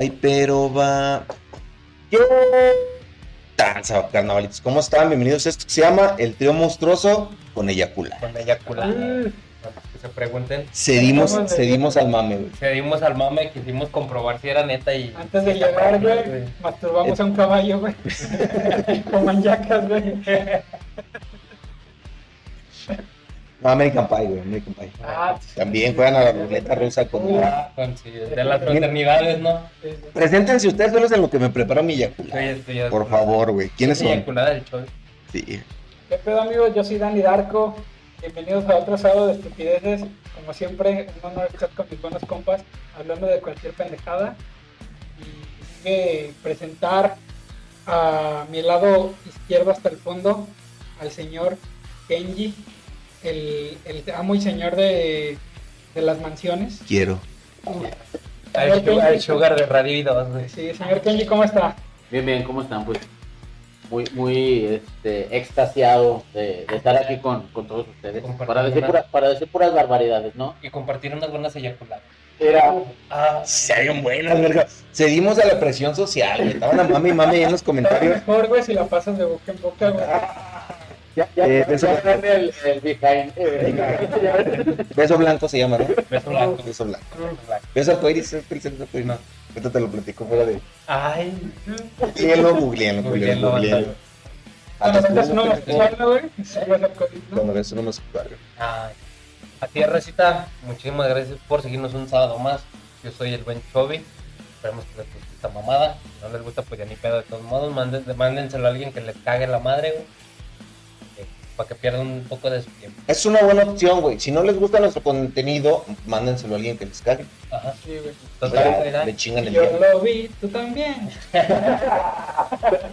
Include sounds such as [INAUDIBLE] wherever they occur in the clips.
Ay, pero va. Yo. Danza, carnavalitos. ¿Cómo están? Bienvenidos a esto que se llama El Trío Monstruoso con Eyacula. Con eyacular. Mm. Que se pregunten. Cedimos, cedimos al mame, güey. Cedimos al mame, quisimos comprobar si era neta y. Antes de llegar, güey, masturbamos a un caballo, güey. [LAUGHS] Con manjacas, güey. [LAUGHS] No, American Pie, güey. American Pie. Ah, sí. También juegan a la ruleta rusa con. Ah, con- sí, de las fraternidades, ¿no? Sí, sí. Preséntense ustedes solos en lo que me prepara mi eyacula. Soy este, ya- Por favor, güey. ¿Quiénes son? Eyaculada del show. Sí. ¿Qué pedo, amigos? Yo soy Dani Darko. Bienvenidos a otro sábado de estupideces. Como siempre, un honor estar con mis buenos compas hablando de cualquier pendejada. Y sigue presentar a mi lado izquierdo hasta el fondo al señor Kenji, el, el amo y señor de, de las mansiones. Quiero. Al sugar, sugar de Radio güey. Sí, señor Kenji, ¿cómo está? Bien, bien, ¿cómo están? Pues muy, muy este, extasiado de, de estar aquí con, con todos ustedes para decir, una- pura- para decir puras barbaridades, ¿no? Y compartir unas buenas eyaculadas. Era, Ah, Se hayan buenas, verga. Cedimos a la presión social, güey. Estaban a mami y mami en los comentarios. mejor, güey, si la pasas de boca en boca, güey. Ya, ya, Eh, ya eso- dame el, el behind. eh, Beso blanco se llama, ¿no? beso blanco. Beso blanco. Beso blanco. Beso es Arcoíris. No. Ahorita te lo platico fuera de. Ay. Googleenlo, googleenlo, googleenlo, Googleenlo. Cuando Ah, vengas un no, homosexual, ¿no, güey? Sí, vas a coger, ¿no? Cuando ves uno más. Ay. A ti, Recita, muchísimas gracias por seguirnos un sábado más. Yo soy el buen Chovy. Esperemos que les guste esta mamada. Si no les gusta, pues ya ni pedo de todos modos. Manden, mándenselo a alguien que les cague la madre, güey. Para que pierdan un poco de su tiempo. Es una buena opción, güey. Si no les gusta nuestro contenido, mándenselo a alguien que les cague. Ajá. Sí, güey. Total, Ya, mira. Le chingan el Yo día. lo vi, tú también.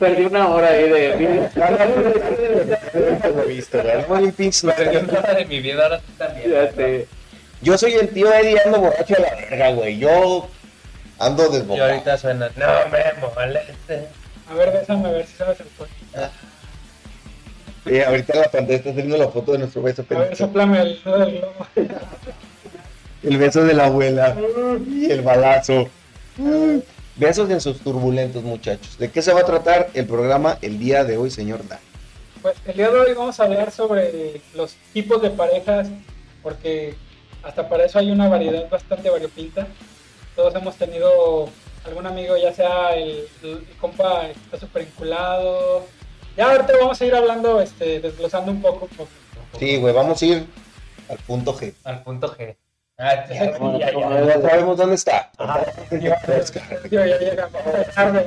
Perdí una hora ahí de. [LAUGHS] Lo he visto, güey. De mi vida, ahora tú también. Yo soy el tío Eddie, ando borracho a la verga, güey. Yo ando Y desbocado. ahorita suena, no me moleste. A ver, bésame a ver si sabes el cuento. [LAUGHS] Eh, ahorita en la pantalla está saliendo la foto de nuestro beso A ver, soplame el beso de la abuela. Y el balazo. Besos en sus turbulentos, muchachos. ¿De qué se va a tratar el programa el día de hoy, señor Dan? Pues el día de hoy vamos a hablar sobre los tipos de parejas, porque hasta para eso hay una variedad bastante variopinta. Todos hemos tenido algún amigo, ya sea el, el compa que está súper enculado. Ya ahorita vamos a ir hablando, este, desglosando un poco. poco. Sí, güey, vamos a ir al punto G. Al punto G. [LAUGHS] Ah, ya, ya, Bueno, ya, como ya. debe Ya sabemos dónde está. Yo ya llegamos tarde,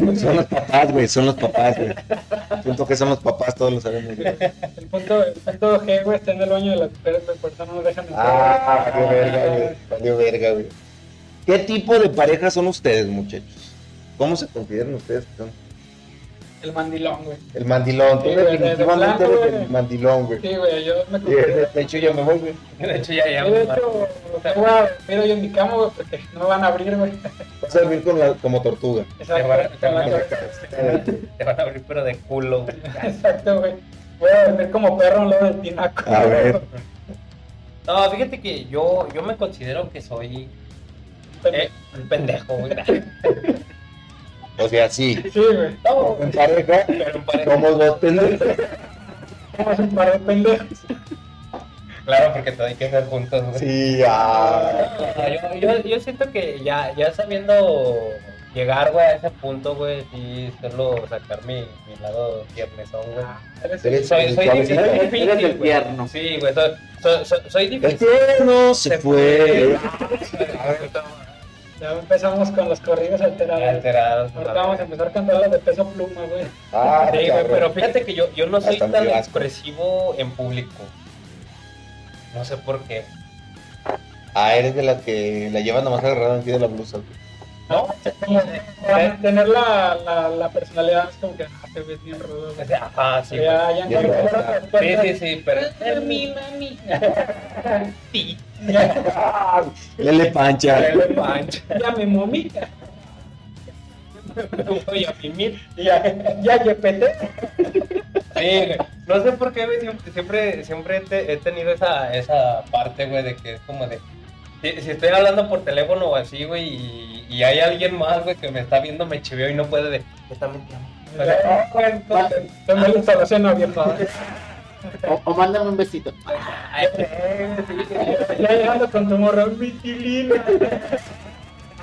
¿no? Son los papás, güey, son los papás, güey. El punto G son los papás, todos lo sabemos. güey. El punto, el punto G, güey, está en el baño de las mujeres, güey, por eso no nos dejan entrar. Ah, valió verga, güey. Valió verga, güey. ¿Qué tipo de pareja son ustedes, muchachos? ¿Cómo se consideran ustedes que son? El mandilón, güey. El mandilón. Tú Sí, güey, de- de definitivamente blanco, eres güey. el mandilón, güey. Sí, güey, yo me considero. De hecho, yo me voy, güey. De hecho, ya, ya. Yo, de hecho, me voy a dormir hoy en mi cama, güey, porque no me van a abrir, güey. Vas a dormir con la, como tortuga. Te van a- Exacto, te van a- con la- Te van a abrir, pero de culo. güey. Exacto, güey. Voy a dormir como perro en lo del tinaco. A ver. No, fíjate que yo, yo me considero que soy eh, un pendejo, güey. O sea, sí. Sí, güey. No, En pareja, pero en pareja. somos dos pendejos. Somos un par de pendejos. Claro, porque todo hay que ser juntos, güey. Sí, ah. No, yo, yo, yo siento que ya, ya sabiendo llegar, güey, a ese punto, güey, sí, solo sacar mi, mi lado tiernesón, güey. Eres- Eres- Soy, soy suavecito. difícil, Eres difícil, el güey. tierno. Sí, güey, soy, soy, soy, soy El difícil. tierno se fue. [LAUGHS] Ya empezamos con los corridos alterados. Alterados. Ahorita vamos a empezar a cantar las de peso pluma, güey. Ah, Sí, pero fíjate que yo, yo no soy tan expresivo en público. No sé por qué. Ah, eres de las que la llevan nomás agarrada aquí de la blusa. güey. ¿No? Como tener la, la, la personalidad es como que ah, te ves bien rudo, güey. Ajá, sí, güey. ya, ya Ya no Sí, sí, sí, pero. Es mi mami. [LAUGHS] Sí. Lele pancha. Lele pancha. [LAUGHS] Ya me momí. Voy a mimir. Ya, ya, yepete. Sí, güey. No sé por qué, güey, siempre, siempre, siempre te- he tenido esa, esa parte, güey, de que es como de, Si, estoy hablando por teléfono o así, güey, y, hay alguien más, güey, que me está viendo, me chiveo y no puede de. Yo también te amo. O sea, Entonces, Tengo la instalación abierta. O, o mándame un besito. ay, eh. Ya llegando con tu morro, Mitilina.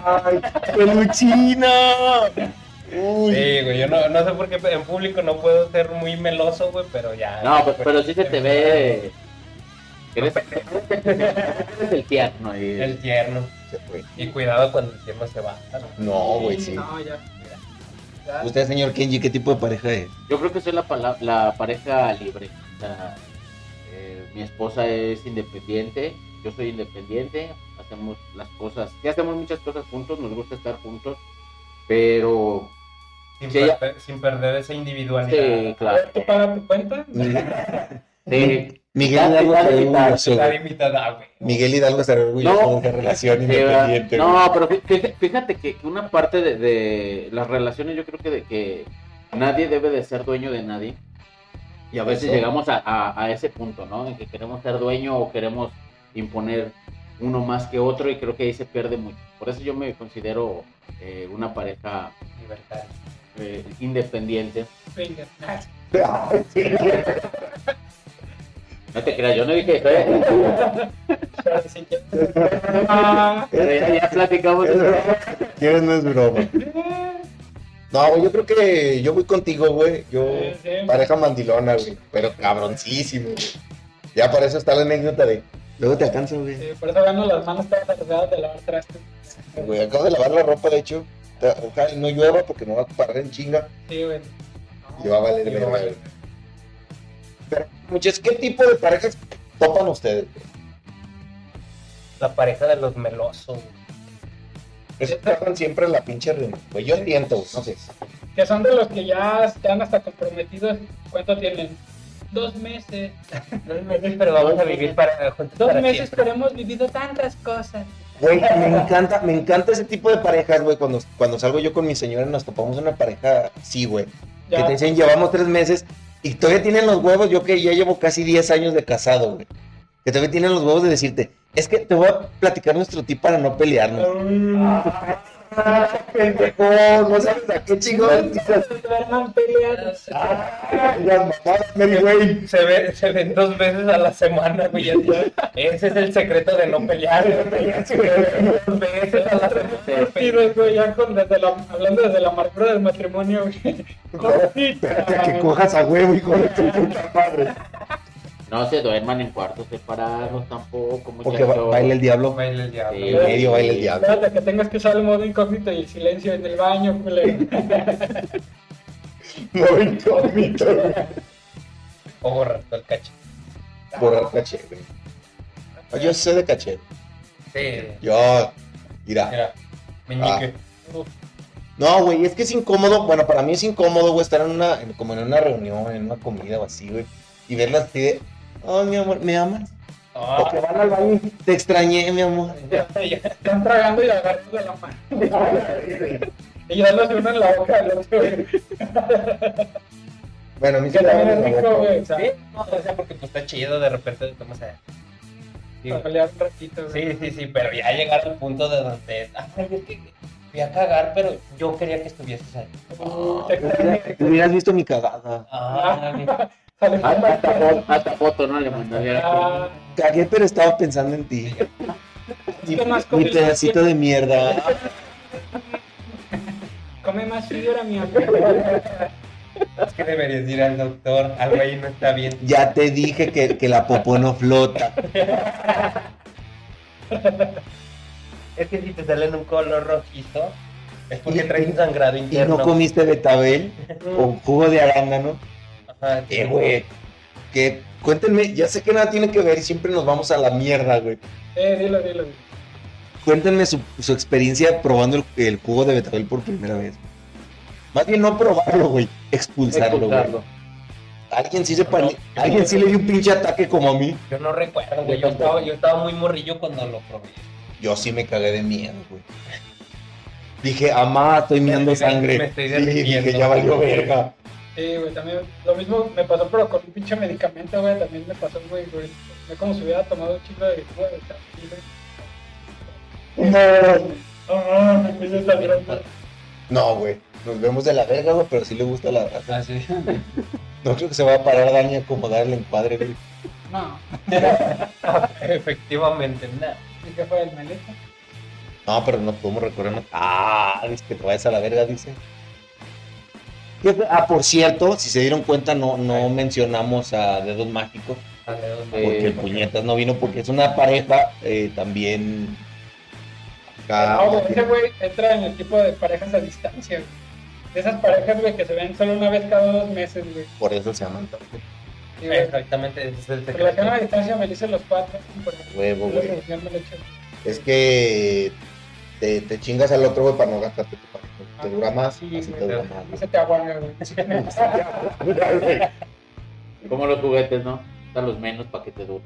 ¡Ay, peluchina! Uy. Sí, güey, yo no, no sé por qué en público no puedo ser muy meloso, güey, pero ya. No, pero sí se te ve. Eres, eres el tierno. Y, El tierno. Se fue. Y cuidado cuando el tierno se va. No, güey, sí. No, ya. Ya. Usted, señor Kenji, ¿qué tipo de pareja es? Yo creo que soy la, la pareja libre. O sea, eh, mi esposa es independiente, yo soy independiente, hacemos las cosas, sí hacemos muchas cosas juntos, nos gusta estar juntos, pero Sin, ella- perder, sin perder esa individualidad. sí, claro. ¿Tú pagas tu cuenta? [LAUGHS] Sí, Miguel Hidalgo. Estar invitada, güey. Miguel Hidalgo estaría orgulloso No. de esa relación independiente. No, pero fí- fí- fíjate que una parte de, de las relaciones yo creo que de que nadie debe de ser dueño de nadie. Y a veces Eso. llegamos a, a- a ese punto, ¿no? En que queremos ser dueño o queremos imponer uno más que otro y creo que ahí se pierde mucho. Por eso yo me considero eh, una pareja Libertad. eh, independiente. Venga. [LAUGHS] No te creas, yo no dije eso, ¿eh? Pero Pero ya, ya platicamos. ¿Quieres? No es broma. No, güey, yo creo que yo voy contigo, güey. Yo, Sí, sí. pareja mandilona, güey. Pero cabroncísimo, güey. Ya para eso está la anécdota de. Luego te alcanzo, güey. sí, por eso gano las manos todas arrugadas de lavar trastes. Güey, acabo de lavar la ropa, de hecho. Ojalá y no llueva porque me va a parar en chinga Sí, güey. y va a valer Y va a verga, valer. güey. Pero, muchachos, ¿qué tipo de parejas topan ustedes? La pareja de los melosos. Eso topan siempre en la pinche reunión. Güey, yo entiendo, no sé. Que son de los que ya están hasta comprometidos. ¿Cuánto tienen? Dos meses. Dos meses, pero vamos a vivir para, juntos Dos para meses, siempre. pero hemos vivido tantas cosas. Güey, me encanta, me encanta ese tipo de parejas, güey. Cuando, cuando salgo yo con mi señora nos topamos una pareja así, güey. Que te dicen, llevamos tres meses y todavía tienen los huevos. Yo que ya llevo casi 10 años de casado, güey. Que todavía tienen los huevos de decirte, es que te voy a platicar nuestro tip para no pelearnos. Pendejo, no sabes a qué chingón. Ah, las mamadas, Mary Wayne. Se, ve, se ven dos veces a la semana, güey. Ese es el secreto de no pelear. güey. Dos veces a la semana. Tiros, güey, ya con desde la, hablando desde la amargura del matrimonio, güey. Espérate a que cojas a huevo, hijo de tu puta madre. No se duerman en cuartos separados tampoco, Porque ba- baila el diablo. Baila el diablo. Sí, En medio baila el diablo. Espérate que tengas que usar el modo incógnito y el silencio en el baño. No [LAUGHS] incógnito, güey. O borrar todo el caché. Borrar caché, güey. Ah, Yo sé de caché. Sí. Yo, mira. Mira, meñique. No, güey, es que es incómodo. Bueno, para mí es incómodo, güey, estar en una, en- como en una reunión, en una comida o así, güey. Y verlas así de, oh, mi amor, ¿me amas? O que Ah, van al baño te extrañé, mi amor. ya, ya. Están tragando y agarrando de la mano. Y dándose uno en la boca del otro, güey. Bueno, a sí Que también es rico, güey. Sí, no, o sea, porque pues está chido, de repente a... Digo, Para pelear un ratito. Sí, sí, sí, pero ya llegar al punto de donde... Ay, es que fui a cagar, pero yo quería que estuvieses ahí. Uh, te. Hubiera- Hubieras visto mi cagada. Ah, mi- Sale Hasta, hasta foto, hasta foto, ¿no? Le mandaría. Ah, Cagué, pero estaba pensando en ti. [LAUGHS] Mi, ¿Qué más mi pedacito de mierda. Come más fibra, mi amor. es que deberías ir al doctor, algo ahí no está bien. Ya te dije que, que la popó no flota. Es que si te sale en un color rojizo, es porque Y- traes un sangrado Y interno. no comiste betabel [LAUGHS] o jugo de arándano. Ajá, Eh, güey. Que cuéntenme, ya sé que nada tiene que ver y siempre nos vamos a la mierda, güey. Eh, dilo, dilo. Cuéntenme su, su experiencia probando el, el jugo de betabel por primera vez. Más bien no probarlo, güey. Expulsarlo, güey. Expulsarlo. Alguien sí se pali- Alguien sí le dio un pinche ataque como a mí. Yo no recuerdo, güey. Yo estaba, yo estaba muy morrillo cuando lo probé. Yo sí me cagué de miedo, güey. Dije, amá, estoy mirando sangre. me estoy sí, dije, ya valió verga. Sí, güey, también lo mismo me pasó, pero con un pinche medicamento, güey, también me pasó, güey, güey. Fue como si hubiera tomado un chingo de güey. No, me puse esta bronca. no, güey. Nos vemos de la verga, güey, pero sí le gusta la raza. Ah, sí. [LAUGHS] No creo que se va a parar Dani a acomodar el encuadre, güey. No, [LAUGHS] Efectivamente, nada. ¿y qué fue el melito? No, pero no podemos recordar. Ah, dice que te vayas a la verga, dice. Ah, por cierto, si se dieron cuenta, no, no mencionamos a Dedos Mágicos. Porque el puñetas no vino, porque es una pareja eh, también. acá- No, ese güey entra en el tipo de parejas a distancia. De esas parejas, güey, que se ven solo una vez cada dos meses, güey. por eso se llaman Sí, güey. Exactamente, ese es el Relación a distancia me dicen los cuatro. huevo, güey. Es que te, te chingas al otro, güey, para no gastarte tu. Te dura más, Sí, así te dura No más. se te aguanga, [LAUGHS] güey. Como los juguetes, ¿no? Están los menos para que te dure.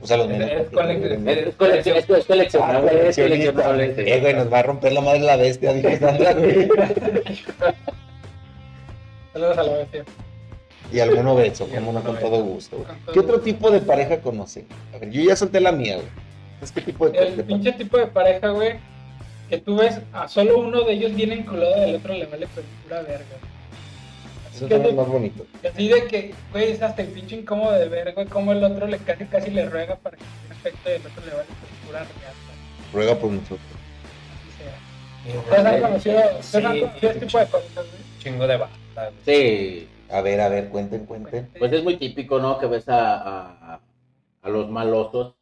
Usa los menos. Es Es, coleccionable, Ah, es coleccionable. Eh, güey, nos va a romper la madre la bestia, dije [LAUGHS] Sandra, güey. [LAUGHS] Saludos a la bestia. Y alguno beso, Y como no, con todo gusto. güey. Con todo ¿Qué otro gusto. tipo de pareja conocen? A ver, yo ya solté la mía, güey. ¿Es qué tipo de, El de pinche tipo de pareja, güey, que tú ves a solo uno de ellos bien enculado y al otro le vale pero pura verga. Esos ¿Qué son los de- más bonitos. Así de que, güey, es hasta el pinche incómodo de ver, güey, cómo el otro le casi casi le ruega para que tenga efecto y el otro le vale pero pura reata. Ruega por nosotros. Así sea. ¿Ustedes han conocido, han conocido este tipo de parejas, güey? Chingo de bata. güey. Sí, A ver, a ver, cuenten, cuenten. pues es muy típico, ¿no? Que ves a, a, a los malosos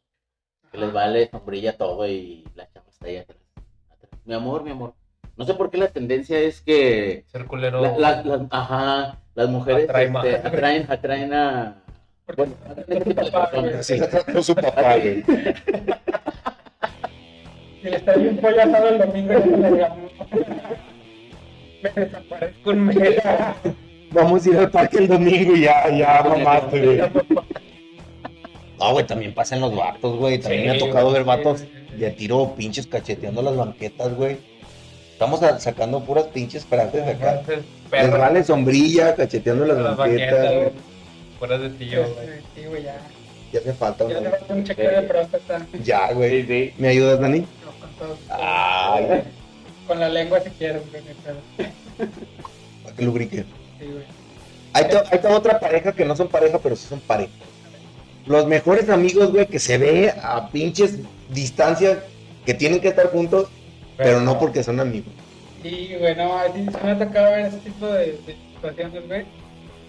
que les vale sombrilla todo y la chava está ahí atrás. Mi amor, mi amor. No sé por qué la tendencia es que Ser culero. la- la- las- ajá, las mujeres este, atraen, atraen a... Bueno, es tu papá, güey. Así la trató su papá, güey. [LAUGHS] Si le está bien pollo asado el domingo, digamos. Me desaparezco un mes. [LAUGHS] Vamos a ir al parque el domingo y ya, ya mamaste, güey. No, güey, también pasan los vatos, güey. También Sí, me ha tocado ver vatos de a tiro pinches cacheteando las banquetas, güey. Estamos a- sacando puras pinches frases de acá. Entonces, Les perro. vale sombrilla, cacheteando las Las banquetas, banquetas, güey. Fuera de tío, güey. Sí, güey, ya. Ya hace falta, Ya güey. un chequeo de próstata. Ya, güey. sí. ¿Me ayudas, Dani? No, con todo. Ay. Con la lengua si quieres, güey. Para que lubrique. Sí, güey. Ahí está, ahí está otra pareja que no son pareja, pero sí son pareja. Los mejores amigos, güey, que se ve a pinches distancias que tienen que estar juntos, pero no porque son amigos. Sí, güey, no, sí, sí me ha tocado ver ese tipo de, de situaciones, güey.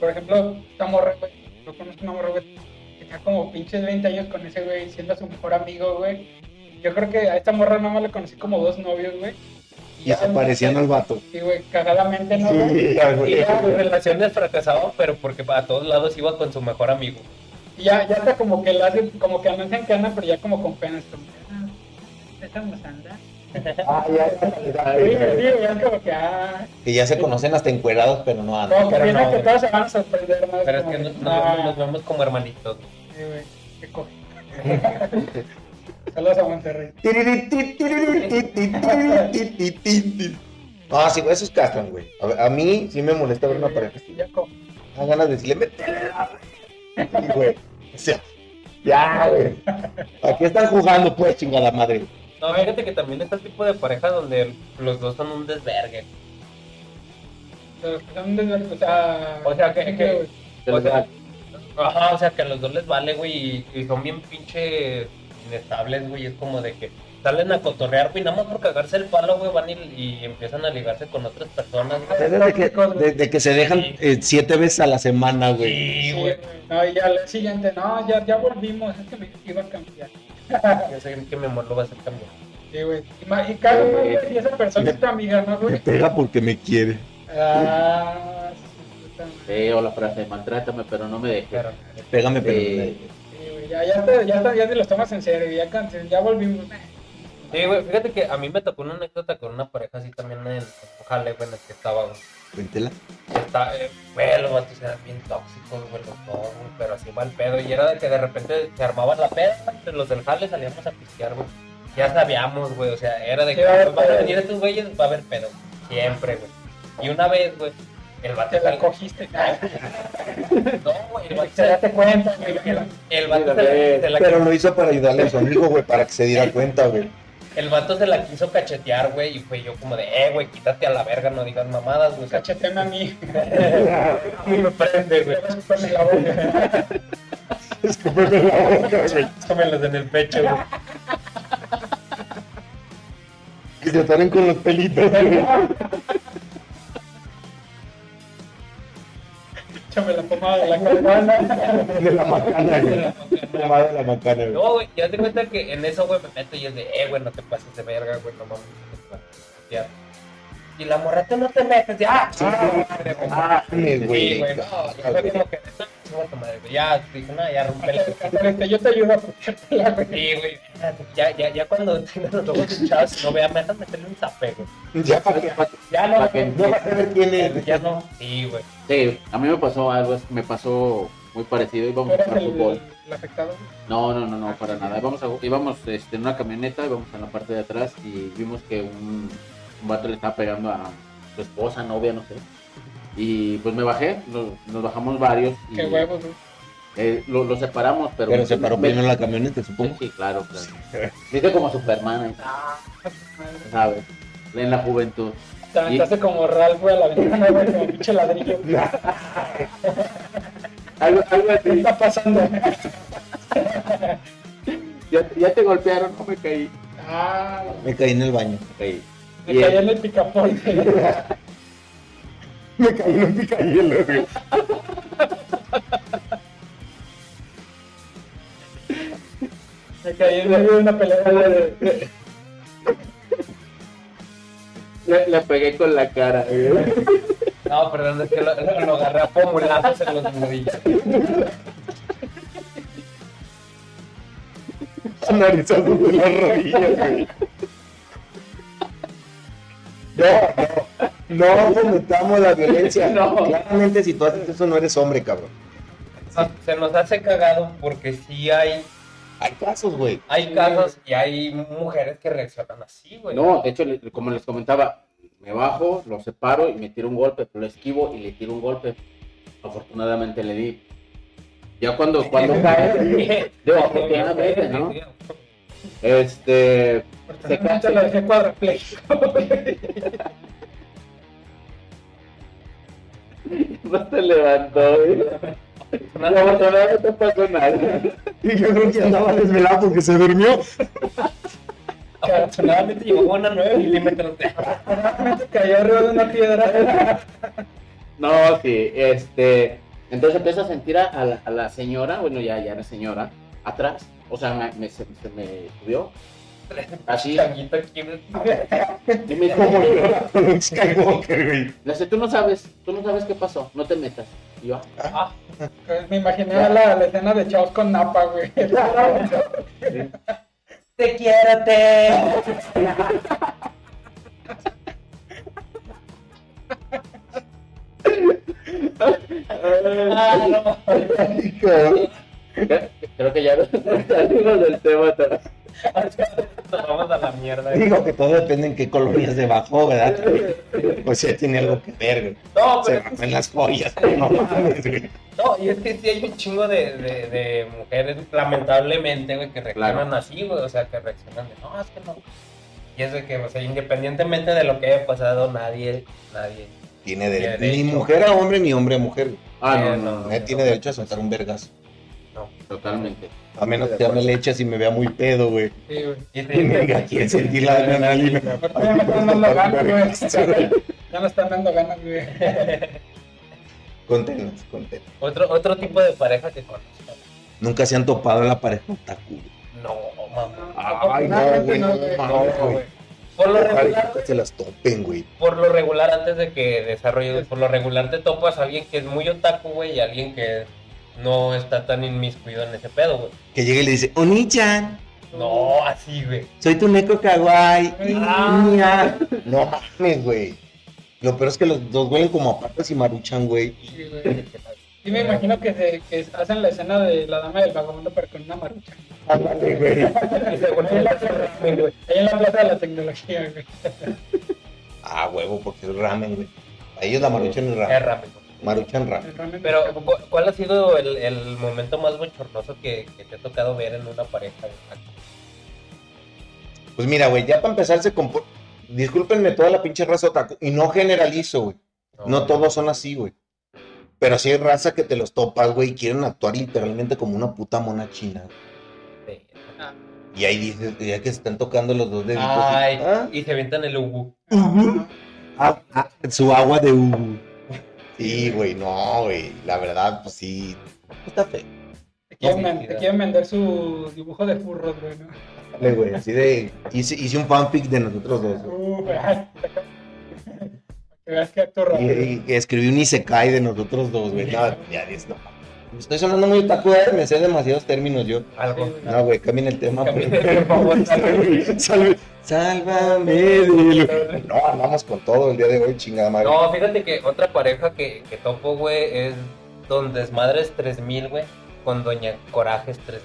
Por ejemplo, esta morra, güey, yo conozco una morra, güey, que está como pinches 20 años con ese güey, siendo su mejor amigo, güey. Yo creo que a esta morra nomás le conocí como dos novios, güey. Y se parecían al vato. Sí, güey, cagadamente, ¿no? Sí, Y güey. ya, sus relaciones fracasaban, pero porque a todos lados iba con su mejor amigo. Y ya, ya está como que la hacen, como que anuncian que andan, pero ya como con penas, como que, ah, estamos andando. [LAUGHS] Ah, ya, ya, Sí, ya, sí, ya. güey, es como que, ah, Que ya se conocen hasta encuerados, pero no andan. que pero no, que todos se van a sorprender, ¿no? Pero es que nos, nos ah, vemos, nos vemos como hermanitos. güey. Sí, güey, qué coge. Saludos a Monterrey. [LAUGHS] No, sí, güey, esos castran, güey. A, a mí sí me molesta ver una pareja así. Ya como. Da ganas de decirle, métele Sí, güey. Sea, ya, güey. Aquí están jugando, pues, chingada madre. No, fíjate que también está el tipo de pareja donde los dos son un desvergue. Que son desver- o sea, O sea, que- que- O sea, Ajá, o sea, que a los dos les vale, güey, y, y son bien pinche inestables, güey. Es como de que salen a cotorrear, güey, nada más por cagarse el palo, güey, van y, y empiezan a ligarse con otras personas, güey. Desde que, desde que se dejan eh, siete veces a la semana, güey. Sí, Sí, güey. No, y al siguiente, no, ya, ya volvimos, es que me iba a cambiar. [LAUGHS] Yo sé que mi amor lo va a hacer cambiar. Sí, güey. Y, ma- y cada uno, güey, y esa persona es tu amiga, ¿no, Me güey? pega porque me quiere. Ah, puta madre. Sí, o la frase, maltrátame, pero no me dejes. Pero, Pégame, pero Sí. no me- Sí, güey, ya, ya, está, ya, está, ya te los tomas en serio, ya, can- ya volvimos. Sí, güey, fíjate que a mí me tocó una anécdota con una pareja así también en jale, güey, en el que estaba, güey. Cuéntela. Está, eh, güey, los vatos eran bien tóxicos, güey, los dos, güey, pero así va el pedo. Y era de que de repente se armaba la peda, entre los del jale salíamos a pistear, güey. Ya sabíamos, güey, o sea, era de Sí, que va a haber "Pues, van a pedo". venir estos güeyes, va a haber pedo. Siempre, güey. Y una vez, güey, el vato Te la sal- cogiste. [LAUGHS] No, güey, el vato Se date cuenta, güey. el vato se la Pero lo hizo para ayudarle a su amigo, güey, para que se diera cuenta, güey. El vato se la quiso cachetear, güey, y fue yo como de, eh, güey, quítate a la verga, no digas mamadas, güey. Cacheteme a mí. A mí me prende, güey. Escúpeme la boca. Escúpeme la boca, güey. Tómelos en el pecho, güey. Que se atoren con los pelitos, güey. Échame la pomada de la. [LAUGHS] De la macana, güey. Pomada de la macana, güey. No, güey, ya te cuenta que en eso, güey, me meto y es de, eh, güey, no te pases de verga, güey, no mames. Ya. Y la morra, tú no te metes, ya. Ah, güey. Sí, güey, no, yo fue como que, no, chinga tu madre, güey. Ya, dije, no, ya rompele. [LAUGHS] Este, Yo te ayudo a güey. Sí, güey, ya, ya, ya cuando tengas los ojos hinchados, no veas, me dejas meterle un zape, güey. Ya para que Ya no, Pa' que- ya vas a ver quién es. ya no. Sí, güey. Sí, a mí me pasó algo, me pasó muy parecido. ¿Tú Íbamos a jugar fútbol. el, el afectado? No, no, no, no, para nada. Íbamos, a, íbamos este, en una camioneta, íbamos en la parte de atrás y vimos que un, un vato le estaba pegando a su esposa, novia, no sé. Y pues me bajé, nos, nos bajamos varios y Qué huevos, güey. eh, lo, lo separamos, pero... Pero se paró me- primero la camioneta, supongo. Sí, claro, claro. Dice como Superman, Ah, madre. ¿sabes? En la juventud. Te aventaste como Ralph, güey, a la ventana, güey, como pinche ladrillo. ¿Qué [LAUGHS] Algo, algo así. está pasando? Ya, ya te golpearon, no me caí. Ah, Me caí en el baño. Me caí. me Y caí el- en el picaporte. [LAUGHS] [LAUGHS] Me caí en un picayelo, güey. Me caí en medio de una pelea de... le, le pegué con la cara. No, perdón, es que lo, lo, lo agarré a pomulazos en los nudillos. Narizazos de las rodillas, güey. No, no, fomentamos la violencia. [LAUGHS] No. Claramente, si tú haces eso, no eres hombre, cabrón. Se nos hace cagado porque sí hay, Hay casos, güey. hay casos y hay mujeres que reaccionan así, güey. No, de hecho, como les comentaba, me bajo, lo separo y me tiro un golpe, pero lo esquivo y le tiro un golpe. Afortunadamente le di. Ya cuando, [LAUGHS] cuando cae, digo, afortunadamente, ¿no? Este, se Te lo dejé [LAUGHS] no se levantó, güey. Afortunadamente no pasó nada. Y yo creo que andaba desvelado porque se durmió. Afortunadamente llegó con una 9 milímetros. Realmente cayó arriba de una piedra. No, sí, este. Entonces empiezo a sentir a, a la, a la señora, bueno, ya, ya era señora, atrás. O sea, me, me- se, se me subió. [LAUGHS] Así. Changuito aquí. Y me Como dijo, llora con un Skywalker, güey. le dice, tú no sabes, tú no sabes qué pasó, no te metas. Y yo, Ah, Pues me imaginé la, la escena de Chaos con Napa, güey. [LAUGHS] te quiero, te. [LAUGHS] Ah, no. Creo que ya no salimos del tema. Vamos a la mierda. Digo que todo depende en qué colonias se bajó, ¿verdad? Pues sí, tiene algo que ver, güey. No, Se bajó en las joyas. No mames, güey. No, y es que sí hay un chingo de, de, de mujeres, lamentablemente, güey, que reaccionan Claro. así, güey, o sea, que reaccionan de, no, es que no. Y es de que, o sea, independientemente de lo que haya pasado, nadie, nadie. Tiene derecho. Ni mujer a hombre, ni hombre a mujer. güey. Ah, no, no, no. tiene derecho a soltar un vergazo. Totalmente. A menos que ya me le echas y me vea muy pedo, güey. Sí, güey. Y diga, ¿quién sentir la adrenalina? Ya me están dando ganas, güey. Ya me están dando ganas, güey. Contenos, contenos. otro, otro tipo de pareja que conozco. Nunca se han topado en la pareja otaku. güey. No, mamá. Ay, no, güey, no, güey. Por lo regular, que se las topen, güey. por lo regular, antes de que desarrolles, por lo regular te topas a alguien que es muy otaku, güey, y alguien que no está tan inmiscuido en ese pedo, güey. Que llegue y le dice, Oni-chan, No, así, güey. soy tu neko kawaii. Ah. No mames, güey. Lo peor es que los dos huelen como a patas y maruchan, güey. Sí, güey. Sí, me imagino que, se, que hacen la escena de la dama del vagabundo, pero con una marucha. Ándale, güey. [LAUGHS] Ramen, güey. Ahí en la plaza de la tecnología, güey. Ah, huevo, porque es ramen, güey. A ellos la maruchan es Es ramen. rápido. Maruchan ramen. El ramen Pero, de- ¿cu- ¿cuál ha sido el, el momento más bochornoso que, que te ha tocado ver en una pareja? Pues mira, güey, ya para empezar se compor... Discúlpenme toda la pinche raza otaku. Y no generalizo, güey. No todos son así, güey. Pero sí hay raza que te los topas, güey, y quieren actuar literalmente como una puta mona china. Sí. Y ahí dices, ya que se están tocando los dos deditos. Ay, ¿ah? y se avientan el ubu. Ah, ah, su agua de Ubu. Sí, güey, no, güey. La verdad, pues sí. Está feo. Te quieren, te vender su dibujo de furros, güey, ¿no? Dale, güey, así de. Hice, hice un fanfic de nosotros dos. güey. Uh, acabo- [LAUGHS] Que veas que acto rápido. Y, y escribí un Isekai de nosotros dos, güey. No, ya no. Estoy sonando muy otaku, eh, me sé demasiados términos yo. Algo. No, güey, cambien el tema. Cambien, pero- por favor, [LAUGHS] Salve- Sálvame de No, andamos con todo el día de hoy, chingada madre. No, fíjate que otra pareja que, que topo, güey, es Don Desmadres 3000, güey, con Doña Corajes 3000.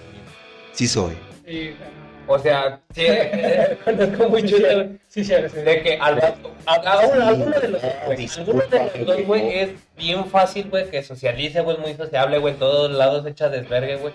Sí soy. Sí, O sea, sí, [LAUGHS] conozco mucho sí, de, sí, sí, sí. de que al a, a uno, de los dos, güey, Disculpa, alguno de los dos, güey, es bien fácil, güey, que socialice, güey, muy sociable, güey, en todos lados echa desvergue, güey.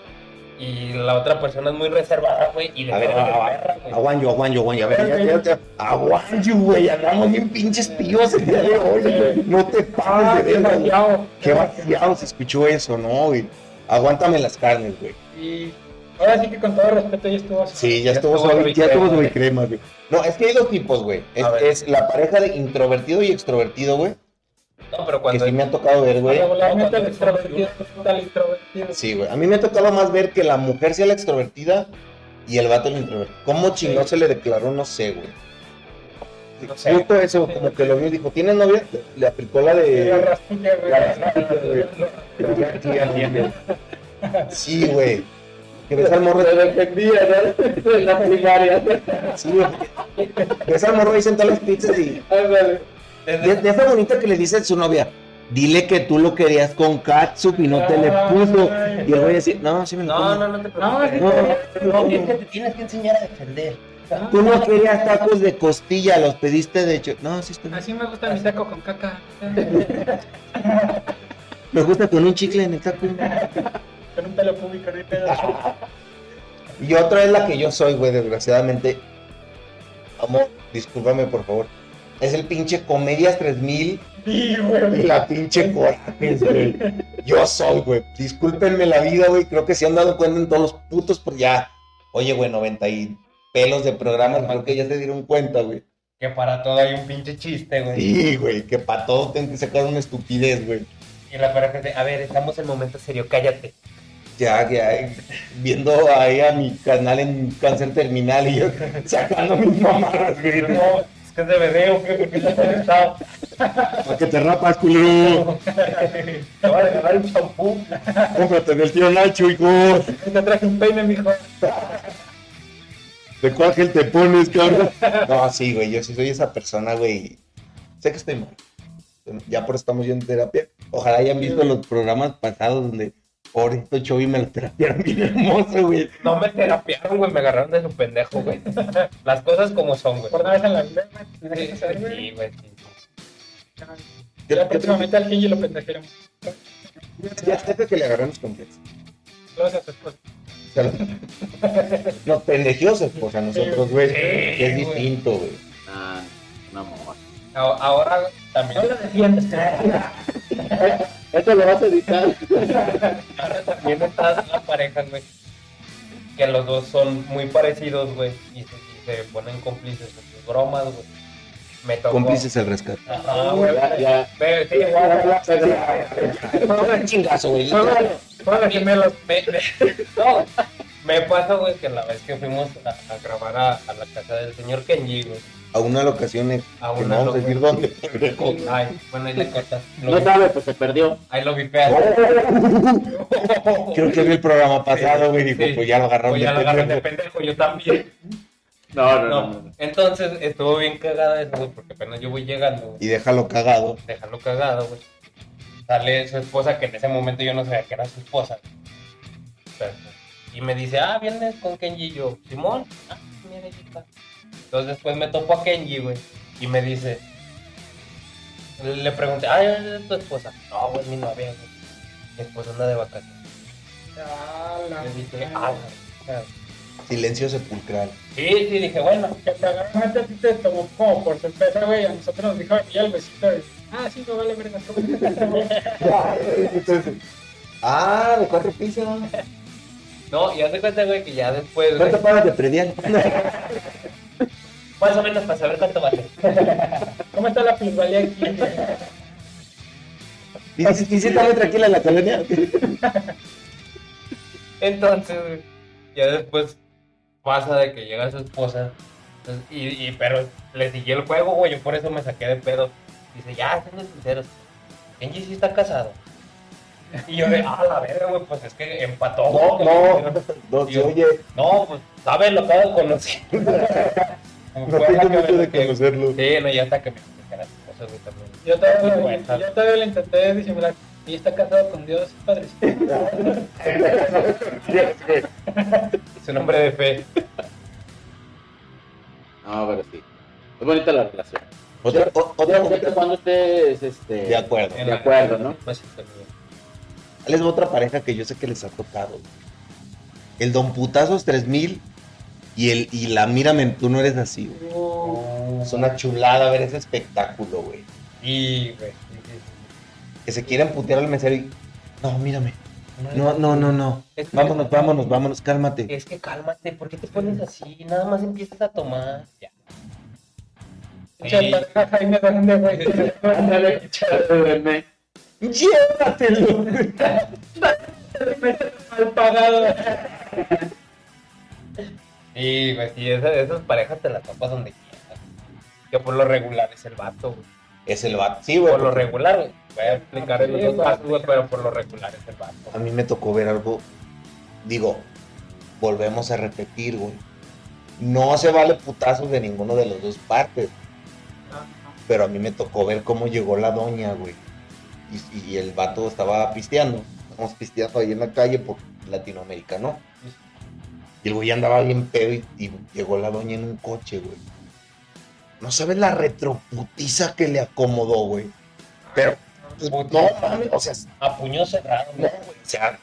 Y la otra persona es muy reservada, güey, y de A ver, veras es a- perra, güey. aguanyo, aguanyo, aguanyo. A ver, ya, ya, ya. Aguanyo, güey. Andamos bien pinches píos el día de hoy, güey. No te pases de qué verga. Qué vaciado se escuchó eso, ¿no, güey? Aguántame las carnes, güey. Y ahora sí que con todo respeto ya estuvo así. Sí, ya Ya estuvo estuvo suave, muy ya estuvo crema, crema, güey. No, es que hay dos tipos, güey. Es, la pareja de introvertido y extrovertido, güey. No, pero Que cuando sí me ha tocado ver, güey. Regularmente el No, extrovertido está el introvertido. Sí, güey. A mí me ha tocado más ver que la mujer sea la extrovertida y el vato el introvertido. ¿Cómo chingón se le declaró? No sé, güey. No sé. Justo eso, como que lo vio y dijo, ¿tienes novia? Le aplicó la de... Rasputia, güey. La Rasputia, güey. [LAUGHS] Sí, güey. Que ves al morro En la [LAUGHS] primaria. Sí, al morro ahí sentado en las pizzas y... Ya, ya está bonita que le dice a su novia, dile que tú lo querías con catsup y no te le puso. Y el güey así, no, sí me lo No, no, no te No, preocupes. No, No, es que te tienes que enseñar a defender. Tú no querías tacos de costilla, los pediste de hecho. No, sí. Así me gusta mi taco con caca. [LAUGHS] Me gusta con un chicle en el taco. Con un pelo público, no hay pedo. [LAUGHS] Y otra es la que yo soy, güey, desgraciadamente. Amor, discúlpame, por favor. Es el pinche Comedias 3000 Sí, y güey. la pinche Corajes, güey. Yo soy, güey. Discúlpenme la vida, güey. Creo que se han dado cuenta en todos los putos, por ya. Oye, güey, 90 y pelos de programas, creo que ya se dieron cuenta, güey. Que para todo hay un pinche chiste, güey. Sí, güey, que para todo tengo que sacar una estupidez, güey. Y la pareja dice, a ver, estamos en momento serio, cállate. Ya, ya, viendo ahí a mi canal en cáncer terminal y yo sacando mis mamadas, güey. No, es que es de bebé, ¿o qué? Porque está conectado. Para que te rapas, culero. Te va a regalar un champú. Cómprate del tío Nacho, hijo. Te traje un peine, mijo. ¿De cuál gel te pones, cabrón? No, sí, güey, yo sí soy esa persona, güey. Sé que estoy mal. Ya por eso estamos yendo a terapia. Ojalá hayan visto los programas pasados donde pobrecito Chovy me lo terapiaron bien hermoso, güey. No me terapiaron, güey, me agarraron de su pendejo, güey. [LAUGHS] Las cosas como son, güey. Por una vez en la vida, güey. Sí, güey. sí. Ya próximamente al lo pendejeron. Ya sé que le agarramos a su esposa. O sea, Nos pendejeó su esposa a nosotros, güey. Sí, que es distinto, güey. Ah, un amor. Ahora también, No lo defiendes. Esto [LAUGHS] lo vas a editar. ahora también está la pareja, güey. Que los dos son muy parecidos, güey. Y se, y se ponen cómplices en sus bromas, güey. Me tocó. Cómplices el rescate. Ajá, güey. Ya, ya. Chingazo, güey. Me, me, no, me pasa, güey, que la vez que fuimos a, a grabar a, a la casa del señor Kenji, güey. A una locación en- A que no una vamos a decir dónde. [LAUGHS] Ay, bueno, ahí le cortas. Lo No vi- sabe, pues se perdió. ahí lo vipeas. [LAUGHS] Creo que vi el programa pasado, güey. Dijo, Sí. pues ya lo agarraron Pues ya lo agarran de pendejo. pendejo, yo también. [LAUGHS] No, no, No, no. no. entonces estuvo bien cagada eso, güey, porque apenas yo voy llegando, güey. Y déjalo cagado. Déjalo cagado, güey. Sale su esposa, que en ese momento yo no sabía que era su esposa. Pero, y me dice, ah, vienes con Kenji y yo, Simón, ah, mira, ahí está. Entonces después me topo a Kenji, güey, y me dice, le pregunté, ah, ¿es tu esposa? No, güey, mi novia, güey. Mi esposa anda de vacaciones. Ah, la Le dije, madre. ah, la- Silencio sepulcral. Sí, sí, dije, bueno. Que te agarraron a ti te tomó como por sorpresa, güey. A nosotros nos dijo ya el besito. Ah, sí, me vale verga. [LAUGHS] Ah, de cuatro pisos. No, y haz de cuenta, güey, que ya después, ¿Cuánto pagas de predial? [LAUGHS] más o menos para saber cuánto vale. [LAUGHS] ¿Cómo está la plusvalía aquí? Y dices, ¿y si está muy tranquila en la colonia? [LAUGHS] Entonces, ya después pasa de que llega su esposa. entonces, y, y, pero le siguió el juego, güey. Yo por eso me saqué de pedo. Dice, ya, siendo sinceros. Kenji sí está casado. Y yo de, ah, la verga, güey, pues es que empató. No, güey, no, no, Yo- oye, No, pues, ¿sabes? Lo acabo de conocer. [LAUGHS] No fue tengo mucho de conocerlo. Sí, no, ya hasta que me explicara las cosas, güey, también. Yo todavía, yo todavía le intenté disimular. Y está casado con Dios, padre. [LAUGHS] Su nombre de fe. No, pero sí. Es bonita la relación. Otra, o- otra cuando estés este, De acuerdo. De acuerdo, ¿no? Pues. Les va otra pareja que yo sé que les ha tocado. El Don Putazos 3000 y el y la Mírame, tú no eres así, güey. Uh, Es una chulada ver ese espectáculo, güey. Y, güey. Que se quieren putear al mesero y. No, mírame. No, No, no, no, no. Es que- Vámonos, vámonos, vámonos, cálmate. Es que cálmate, ¿por qué te pones así? Nada más empiezas a tomar. Ya. [LAUGHS] Ándale. Llévatelo. [LAUGHS] Mal pagado. [LAUGHS] Y, güey, sí, esa- esas parejas te las topas donde quieras. Yo por lo regular es el vato, güey. Es el vato. Sí, güey. Por lo regular, güey. Voy a explicar en Sí, los dos güey. casos, güey, pero por lo regular es el vato. A mí me tocó ver algo. Digo, volvemos a repetir, güey. No se vale putazos de ninguno de las dos partes. Pero a mí me tocó ver cómo llegó la doña, güey. Y, y el vato estaba pisteando. Estamos pisteando ahí en la calle por Latinoamérica, ¿no? Y el güey andaba bien pedo y, y llegó la doña en un coche, güey. No sabes la retroputiza que le acomodó, güey. Pero, pues, no mames, o sea, A puño cerrado, no, güey, o sea,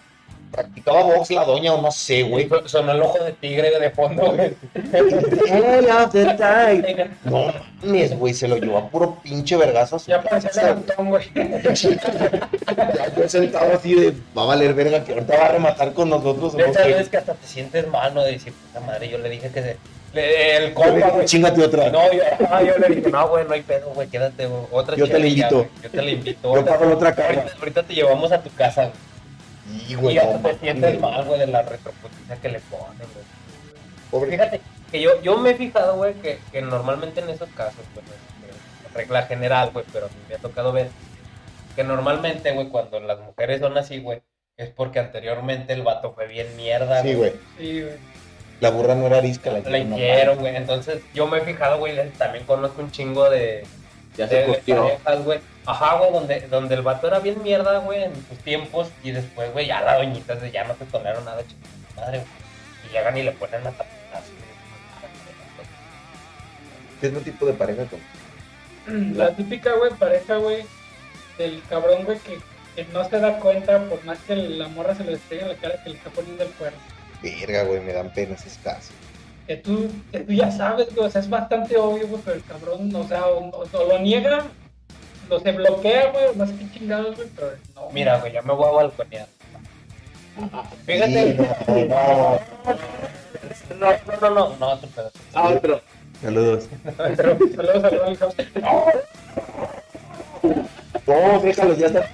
practicaba box la doña o no sé, güey. Sonó el ojo de tigre de fondo, güey. End of the. No mames, güey, se lo llevó a puro pinche vergazo. Ya parecía casa, levantón, güey. Ya yo sentado así de, va a valer verga que ahorita va a rematar con nosotros. De veces que hasta te sientes mal, ¿no? De decir, puta madre, yo le dije que se... le- el compa, güey. Chingate otra. No, yo, ah, yo le dije, no, güey, no hay pedo, güey, quédate, güey, otra Yo te la chelilla, invito. Yo te la invito. Yo pago la otra cara. Ahorita, ahorita te llevamos a tu casa, güey. Y, Y güey, hasta no te sientes mal, güey, de la retroputiza que le ponen, güey. Pobre- Fíjate que yo, yo me he fijado, güey, que, que normalmente en esos casos, pues, este, regla general, güey, pero me ha tocado ver que normalmente, güey, cuando las mujeres son así, güey, es porque anteriormente el vato fue bien mierda, Sí, güey. Sí, güey. La burra no era arisca, la La hicieron, güey. Entonces, yo me he fijado, güey, también conozco un chingo de, Ya se de curtió. parejas, güey. Ajá, güey, donde, donde el vato era bien mierda, güey, en sus tiempos, y después, güey, ya la doñita de ya no te toleraron nada, chingada madre, güey. Y llegan y le ponen la tapita así, güey. ¿Qué es el tipo de pareja con? La típica, güey, pareja, güey, del cabrón, güey, que, que no se da cuenta, por más que la morra se lo estrella en la cara, que le está poniendo el cuerno. Verga, güey, me dan pena esos casos. Que tú, que tú ya sabes, güey, o sea, es bastante obvio, güey, pero el cabrón, o sea, o, o- o lo niega, lo se bloquea, güey, o no sé qué chingados, güey, pero no. Mira, güey, ya me voy a balconear. Fíjate. Sí, no, no. No, no, no, no, no, otro pedazo. Ah, otro. Saludos. Saludos a Ronald House. No, déjalos, ya está.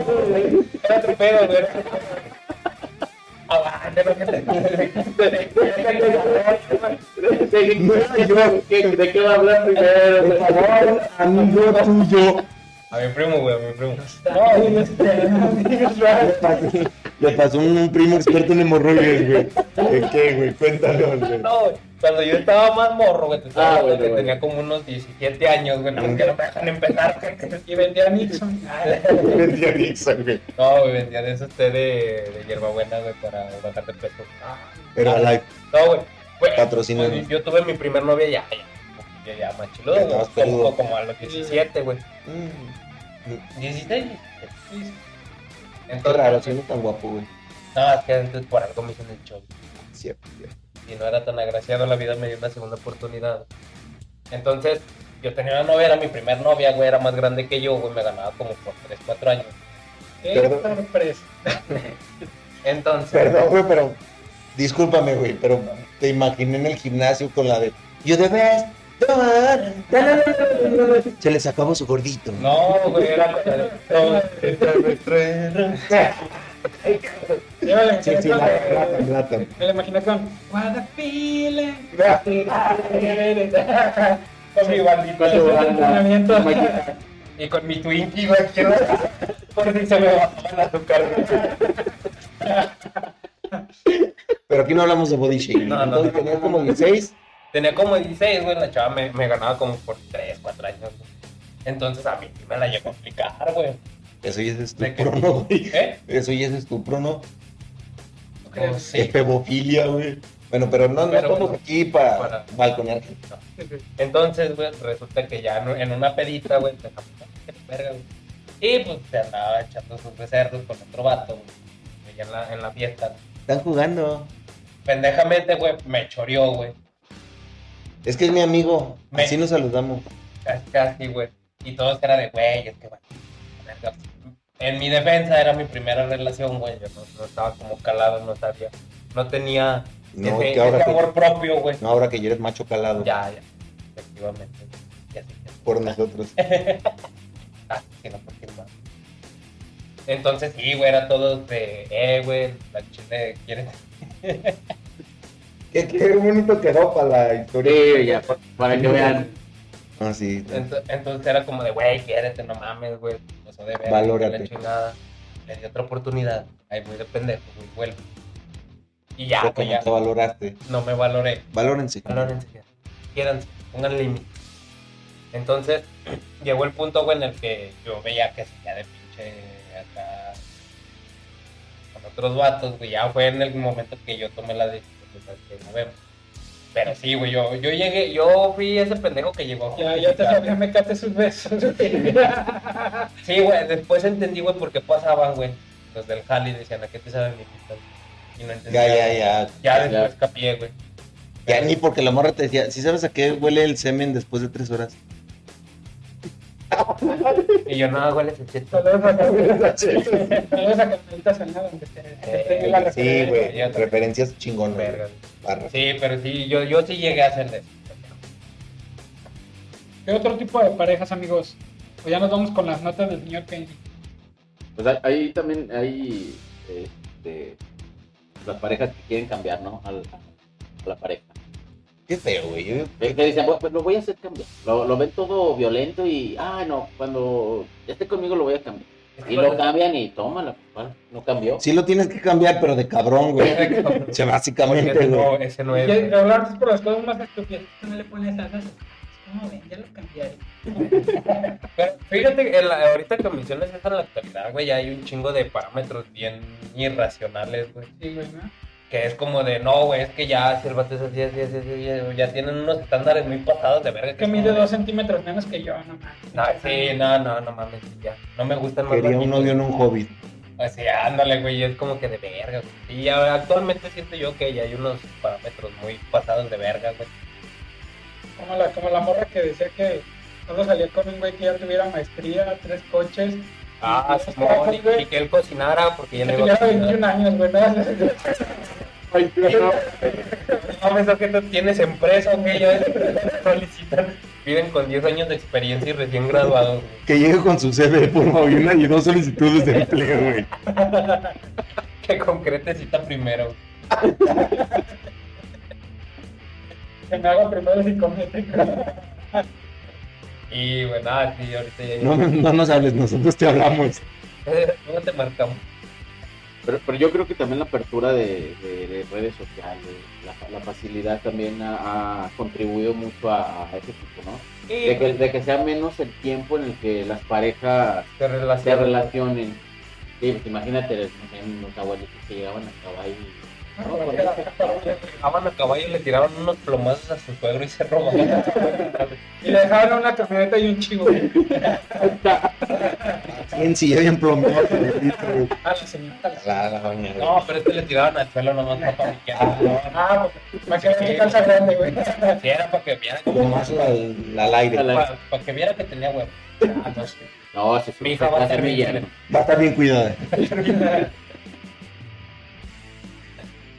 Era otro pedo, güey. ¿De qué va a hablar primero? Por favor, amigo tuyo. A mi primo, güey, a mi primo. No, Le pasó, un, primo experto en hemorroides, güey. ¿De qué, güey? Cuéntanos, güey. No, cuando yo estaba más morro, güey, te estaba Ah, bueno, que bueno. tenía como unos 17 años, güey, porque no me dejan empezar. güey. [LAUGHS] y vendía Nixon. [LAUGHS] Vendía Nixon, güey. No, güey, vendía de esos té de, de hierbabuena, güey, para bajar de peso. Pero live. No, güey. güey, Patrocínanos. pues, yo tuve mi primer novia ya, ya, ya, ya más chiludo, Ya güey, como, peludo. como a los 17, güey. Mm, 16. Qué Entonces, raro, siendo tan guapo, güey. No, es que antes por algo me hicieron el show. Cierto, cierto. Y no era tan agraciado, la vida me dio una segunda oportunidad. Entonces, yo tenía una novia, era mi primer novia, güey, era más grande que yo, güey, me ganaba como por 3, 4 años. Qué Perdón. sorpresa. [LAUGHS] Entonces, Perdón, güey, pero. Discúlpame, güey, pero te imaginé en el gimnasio con la de. You the best. tomar, na, na, na, na, na". Se les acabó su gordito. no, güey, era [LAUGHS] la me la Sí, imaginé sí, la la con What a feeling. Con mi bandita. Y con mi Twinkie, güey, por si se me bajaba el azúcar. Pero aquí no hablamos de body shaming. No, no. Entonces tenía como 16. Tenía como 16, güey, la chava me, me ganaba como por 3, 4 años. güey. Entonces a mí sí me la llegó a aplicar, güey. Eso ya es estupro, ¿no, güey? ¿Eh? Eso ya es estupro, ¿no? Es sí. pebofilia, güey. Bueno, pero no, no Pero estamos bueno, aquí para, para- balconear. Entonces, güey, resulta que ya en una pedita, güey, te qué verga, güey. Y pues se andaba echando sus becerros con otro vato, güey. En la, en la fiesta. Están jugando. Pendejamente, güey, me choreó, güey. Es que es mi amigo. Me- Así nos saludamos. Casi, casi, güey. Y todos era de, güey, es que, bueno, verga. En mi defensa era mi primera relación, güey. Yo no, no estaba como calado, no sabía. No tenía No, ese, que ahora ese que, amor propio, güey. no, ahora que ya eres macho calado Ya, ya. Efectivamente. Ya sé, ya sé. por nosotros. [LAUGHS] Ah, sí, no, porque no. Entonces, sí, güey, era todo de, eh, güey, la chile quiere. qué, qué bonito quedó para la historia. Sí, ya, pa- para que vean. Ah, sí. Ento- Entonces era como de, güey, quiérete, no mames, güey. De ver. Valórate. La chingada. Le di otra oportunidad. Ahí muy de pendejo, güey, vuelve. Y ya, Porque güey, no ya. te valoraste. No me valoré. Valórense. Valórense, quiéranse, pongan límites. Entonces, [CLEARS THROAT] llegó el punto, güey, en el que yo veía que seguía de pinche acá con otros vatos, güey. Ya fue en el momento que yo tomé la decisión, de ¿sabes qué? no vemos. Pero sí, güey, yo, yo llegué, yo fui ese pendejo que llegó. Ya, ya te sabía, me cate sus besos. [LAUGHS] Sí, güey, después entendí, güey, por qué pasaban, güey. Los del Jali decían, ¿a qué te saben mi pistol? Y no entendía. Ya, ya, ya. Ya después capié, güey. Ya ni porque la morra te decía, ¿sí sabes a qué huele el semen después de tres horas? Y yo, no, güey, ese cheto. Saludos a. Saludos Carmelita Sí, referencia. güey. Referencias chingonas. Verga. Sí, pero sí, yo, yo sí llegué a hacer de eso. ¿Qué otro tipo de parejas, amigos? Pues ya nos vamos con las notas del señor Kenji. Pues ahí- ahí también hay este, las parejas que quieren cambiar, ¿no? Al- a la pareja. Qué feo, güey. Yo- Que que dicen, pues lo voy a hacer cambiar. Lo, lo ven todo violento y, ah, no, cuando esté conmigo lo voy a cambiar. Y lo cambian y tómala, pues, no cambió. Sí lo tienes que cambiar, pero de cabrón, güey. [LAUGHS] O sea, básicamente, ese no, güey. ese no Y es. ya- güey. hablar por las cosas más estúpidas. No le pones a esas. ¿Cómo ven? Ya lo cambiaré. Pero fíjate, en la- ahorita que mencionas eso en la actualidad, güey, ya hay un chingo de parámetros bien irracionales, güey. Sí, güey, ¿no? Que es como de, no, güey, es que ya si el vato es así, así, así, así, ya- ya tienen unos estándares muy pasados de verga. Es que mide dos centímetros menos que yo, no mames. No, sí, no, no, no mames, ya. No me gustan más Quería un novio en un hobbit. O sea, ándale, güey, es como que de verga, güey. Y actualmente siento yo que ya hay unos parámetros muy pasados de verga, güey. Como la, como la morra que decía que solo salía con un güey que ya tuviera maestría, tres coches. Ah, y- Simón, y, y que él cocinara porque ya no iba a tuviera cocinar. 21 años, güey. [LAUGHS] ¿no? [LAUGHS] No, eso que tú tienes empresa, güey, ya solicitan. Viven con 10 años de experiencia y recién graduados. Que llegue con su CV, por favor, y dos solicitudes de empleo, güey. [LAUGHS] Que concrete cita primero. [LAUGHS] Que me haga primero psicométrico. Y bueno, ah, sí, ahorita ya. No, no nos hables, nosotros te hablamos. ¿Cómo te marcamos? Pero, pero yo creo que también la apertura de, de- de redes sociales, la, la facilidad también ha, ha contribuido mucho a, a ese tipo, ¿no? De que, de que sea menos el tiempo en el que las parejas se se relaciona. relacionen. Sí, pues imagínate los abuelitos que llegaban a acabar y Llegaban a caballo y le tiraban unos plomazos a su suegro y se robaban. Y le dejaron una camioneta y un chivo. ¿Quién si ya bien plomeado? A la señorita. La, la doña. No, pero este le tiraban al suelo nomás para paniquear. Ah, pues, para que vean qué calza grande, güey. Sí, era para que viera, Como más al, aire. Para, que viera que tenía huevo. Ah, no. No, se Mi hija va a semilla. bien. Va a estar bien cuidada.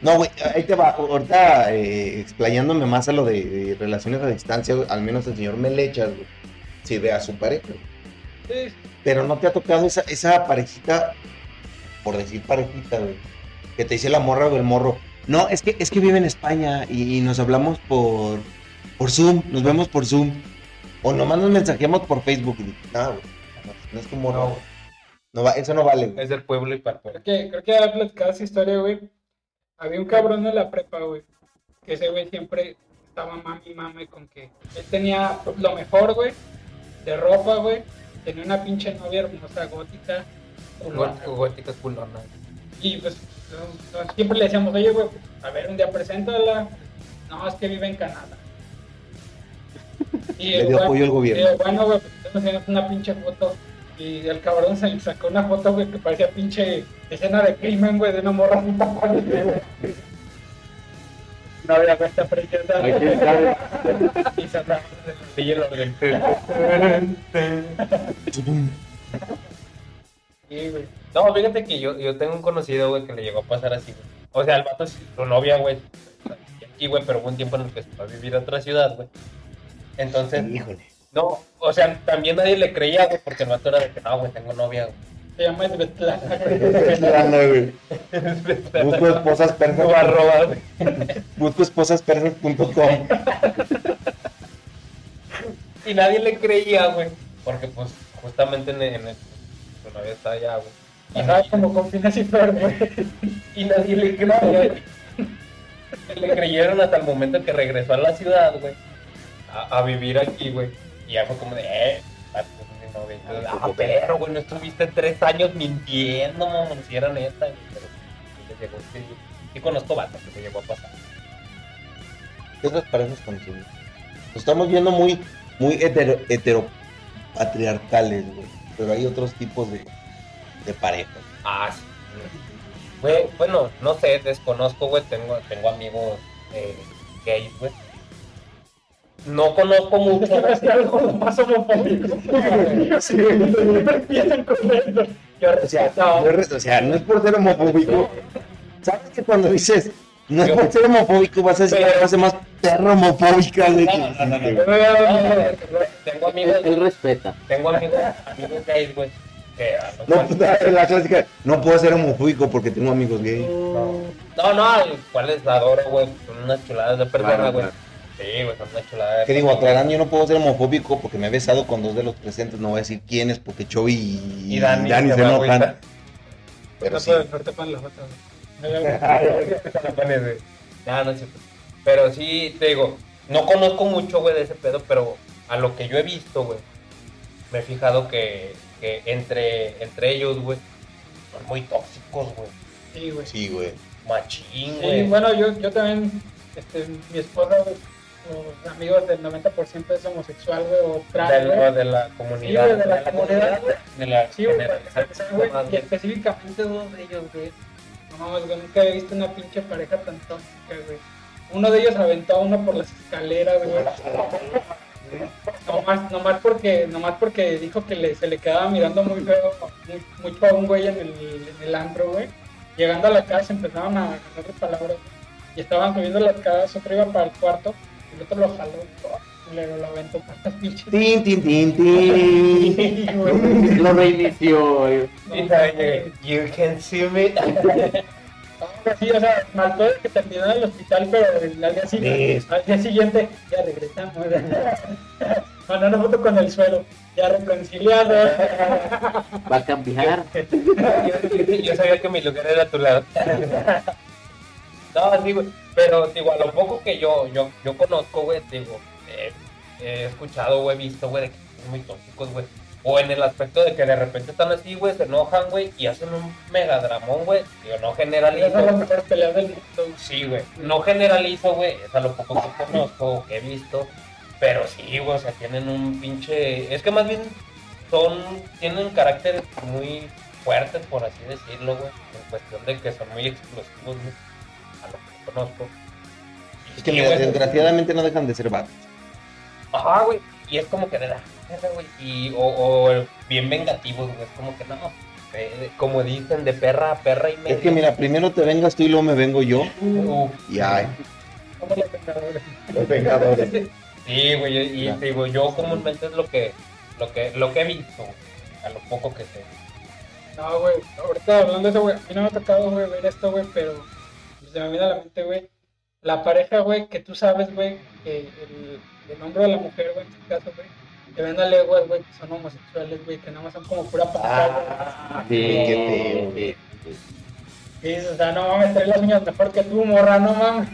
No, güey, ahí te va. Ahorita eh, explayándome más a lo de, de relaciones a distancia, güey, al menos el señor Melechas, güey, sí ve a su pareja. güey. Sí, Pero no te ha tocado esa, esa parejita, por decir parejita, güey, que te dice la morra o el morro. No, es que, es que vive en España y, y nos hablamos por, por Zoom, nos vemos por Zoom. O nomás nos mensajeamos por Facebook. Y, no, güey, no, no es tu morra. No, güey. No va, eso no vale, güey. es del pueblo y para el pueblo. Creo que, creo que ya platicado esa historia, güey. Había un cabrón en la prepa, güey. Que ese güey siempre estaba mami mame con que él tenía lo mejor, güey, de ropa, güey. Tenía una pinche novia hermosa, gótica, culona. Gótica culona. Y pues siempre le decíamos, oye, güey, a ver, un día preséntala. No, es que vive en Canadá. [LAUGHS] Y Le dio apoyo al gobierno. y, bueno, güey, pues una pinche foto. Y el cabrón se sacó una foto, güey, que parecía pinche escena de crimen, güey, de una morra muy tapada. No había esta preciosa. Y se. Sí, güey. No, fíjate que yo, yo tengo un conocido, güey, que le llegó a pasar así, güey. O sea, el vato, sí, su novia, güey, aquí, güey, pero hubo un tiempo en el que se fue a vivir a otra ciudad, güey. Entonces, Híjole. No, o sea, también nadie le creía, güey, porque el vato era de que, no, güey, tengo novia, güey. Se llama Svetlana. [LAUGHS] Esperando, [LAUGHS] güey. Busco esposas No persas. va a robar, güey. Busco esposaspersas.com. Y nadie le creía, güey, porque, pues, justamente en el, en el- su novia está allá, güey. Y Ajá, nadie- como con y güey. [LAUGHS] Y nadie le creía. güey. le creyeron hasta el momento en que regresó a la ciudad, güey. A, a vivir aquí, güey. Y ya fue como de, eh. Y yo, Ah, pero, güey, no estuviste tres años mintiendo, mamón, si era neta. Pero sí le llegó, sí, sí conozco vatos que le llegó a pasar. ¿Qué otras parejas contigo? Nos estamos viendo muy, muy hetero, heteropatriarcales, güey. Pero hay otros tipos de, de parejas. Ah, sí. Güey, bueno, no sé, desconozco, güey. Tengo, tengo amigos eh, gays, güey. No conozco mucho. Es que algo más homofóbico. Sí, [LAUGHS] empiezan con eso. Yo O sea, es, o sea, no es por ser homofóbico. ¿Sabes que cuando dices no es Yo- por ser homofóbico vas a decir la frase más perro homofóbica, que No, no, no, Yo tengo amigos, Él respeta. tengo amigos, amigos gays, güey. No, puta, [LAUGHS] la clásica, no puedo ser homofóbico porque tengo amigos gay. no, no, a los cuales adoro, güey. Son unas chuladas de persona, Claro, güey. Sí, güey, son unas chuladas de Que digo, aclarando, yo no puedo ser homofóbico porque me he besado con dos de los presentes, no voy a decir quiénes, porque Chovy y, Y Dani, Dani se enojan. Pero No [LAUGHS] sí. puedo- no la es cierto. Pero sí, te digo, no conozco mucho, güey, de ese pedo, pero a lo que yo he visto, güey, me he fijado que, que entre, entre ellos, güey, son muy tóxicos, güey. Sí, güey. Sí, güey. Machín, Sí, güey. bueno, yo, yo también, este, mi esposa, güey, los amigos del 90% es homosexual, güey, o trans, de, la, güey. de la comunidad. güey, de la comunidad, güey. De la Sí, güey, güey, y específicamente dos de ellos, güey. No mames, güey, nunca había visto una pinche pareja tan tóxica, güey. Uno de ellos aventó a uno por las escaleras, güey. Nomás, nomás porque, nomás porque dijo que le, se le quedaba mirando muy feo, muy, mucho a un güey en el, en el antro, güey. Llegando a la casa empezaban a agarrar palabras y estaban subiendo las casas, otro iba para el cuarto el otro lo jaló y le lo aventó por las pinches. Tin, tin, tin, tin. Lo reinició. güey. You can see me. [LAUGHS] Sí, o sea, faltó de que terminó en el hospital, pero el- al día siguiente, Sí. al día siguiente ya regresamos. [LAUGHS] Mandó una foto con el suelo, ya reconciliado. [LAUGHS] Va a cambiar. yo, yo sabía que mi lugar era a tu lado. No, sí, güey. Pero, digo, a lo poco que yo, yo, yo conozco, güey, digo, eh, he escuchado, güey, visto, güey, de que son muy tóxicos, güey. O en el aspecto de que de repente están así, güey, se enojan, güey, y hacen un mega dramón, güey. Digo, no generalizo. del mundo. Sí, güey. No generalizo, güey. Es a lo poco que conozco, que he visto. Pero sí, güey, o sea, tienen un pinche. Es que más bien son. Tienen carácter muy fuertes, por así decirlo, güey. En cuestión de que son muy explosivos, güey. Conozco. Es que mira, güey, desgraciadamente no dejan de ser vatos. Ajá, güey. Y es como que de la güey. Y, o, o bien vengativos, güey. Es como que no. eh, como dicen, de perra a perra y media. Es que mira, primero te vengas tú y luego me vengo yo. Uf, Y ay, Somos los pecadores. los vengadores. Sí, güey, y te digo, yo comúnmente es lo que, lo que, lo que he visto, güey, a lo poco que sé. No, güey, ahorita hablando de eso, güey, a mí no me ha tocado, güey, ver esto, güey, pero se me viene a la mente, güey, la pareja, güey, que tú sabes, güey, que el, el hombre o la mujer, güey, en este caso, güey, te ven a leguas, güey, que son homosexuales, güey, que nada más son como pura patada, Sí, qué sí, sí. güey. Y dices, o sea, no mames, traes las uñas mejor que tú, morra, no mames.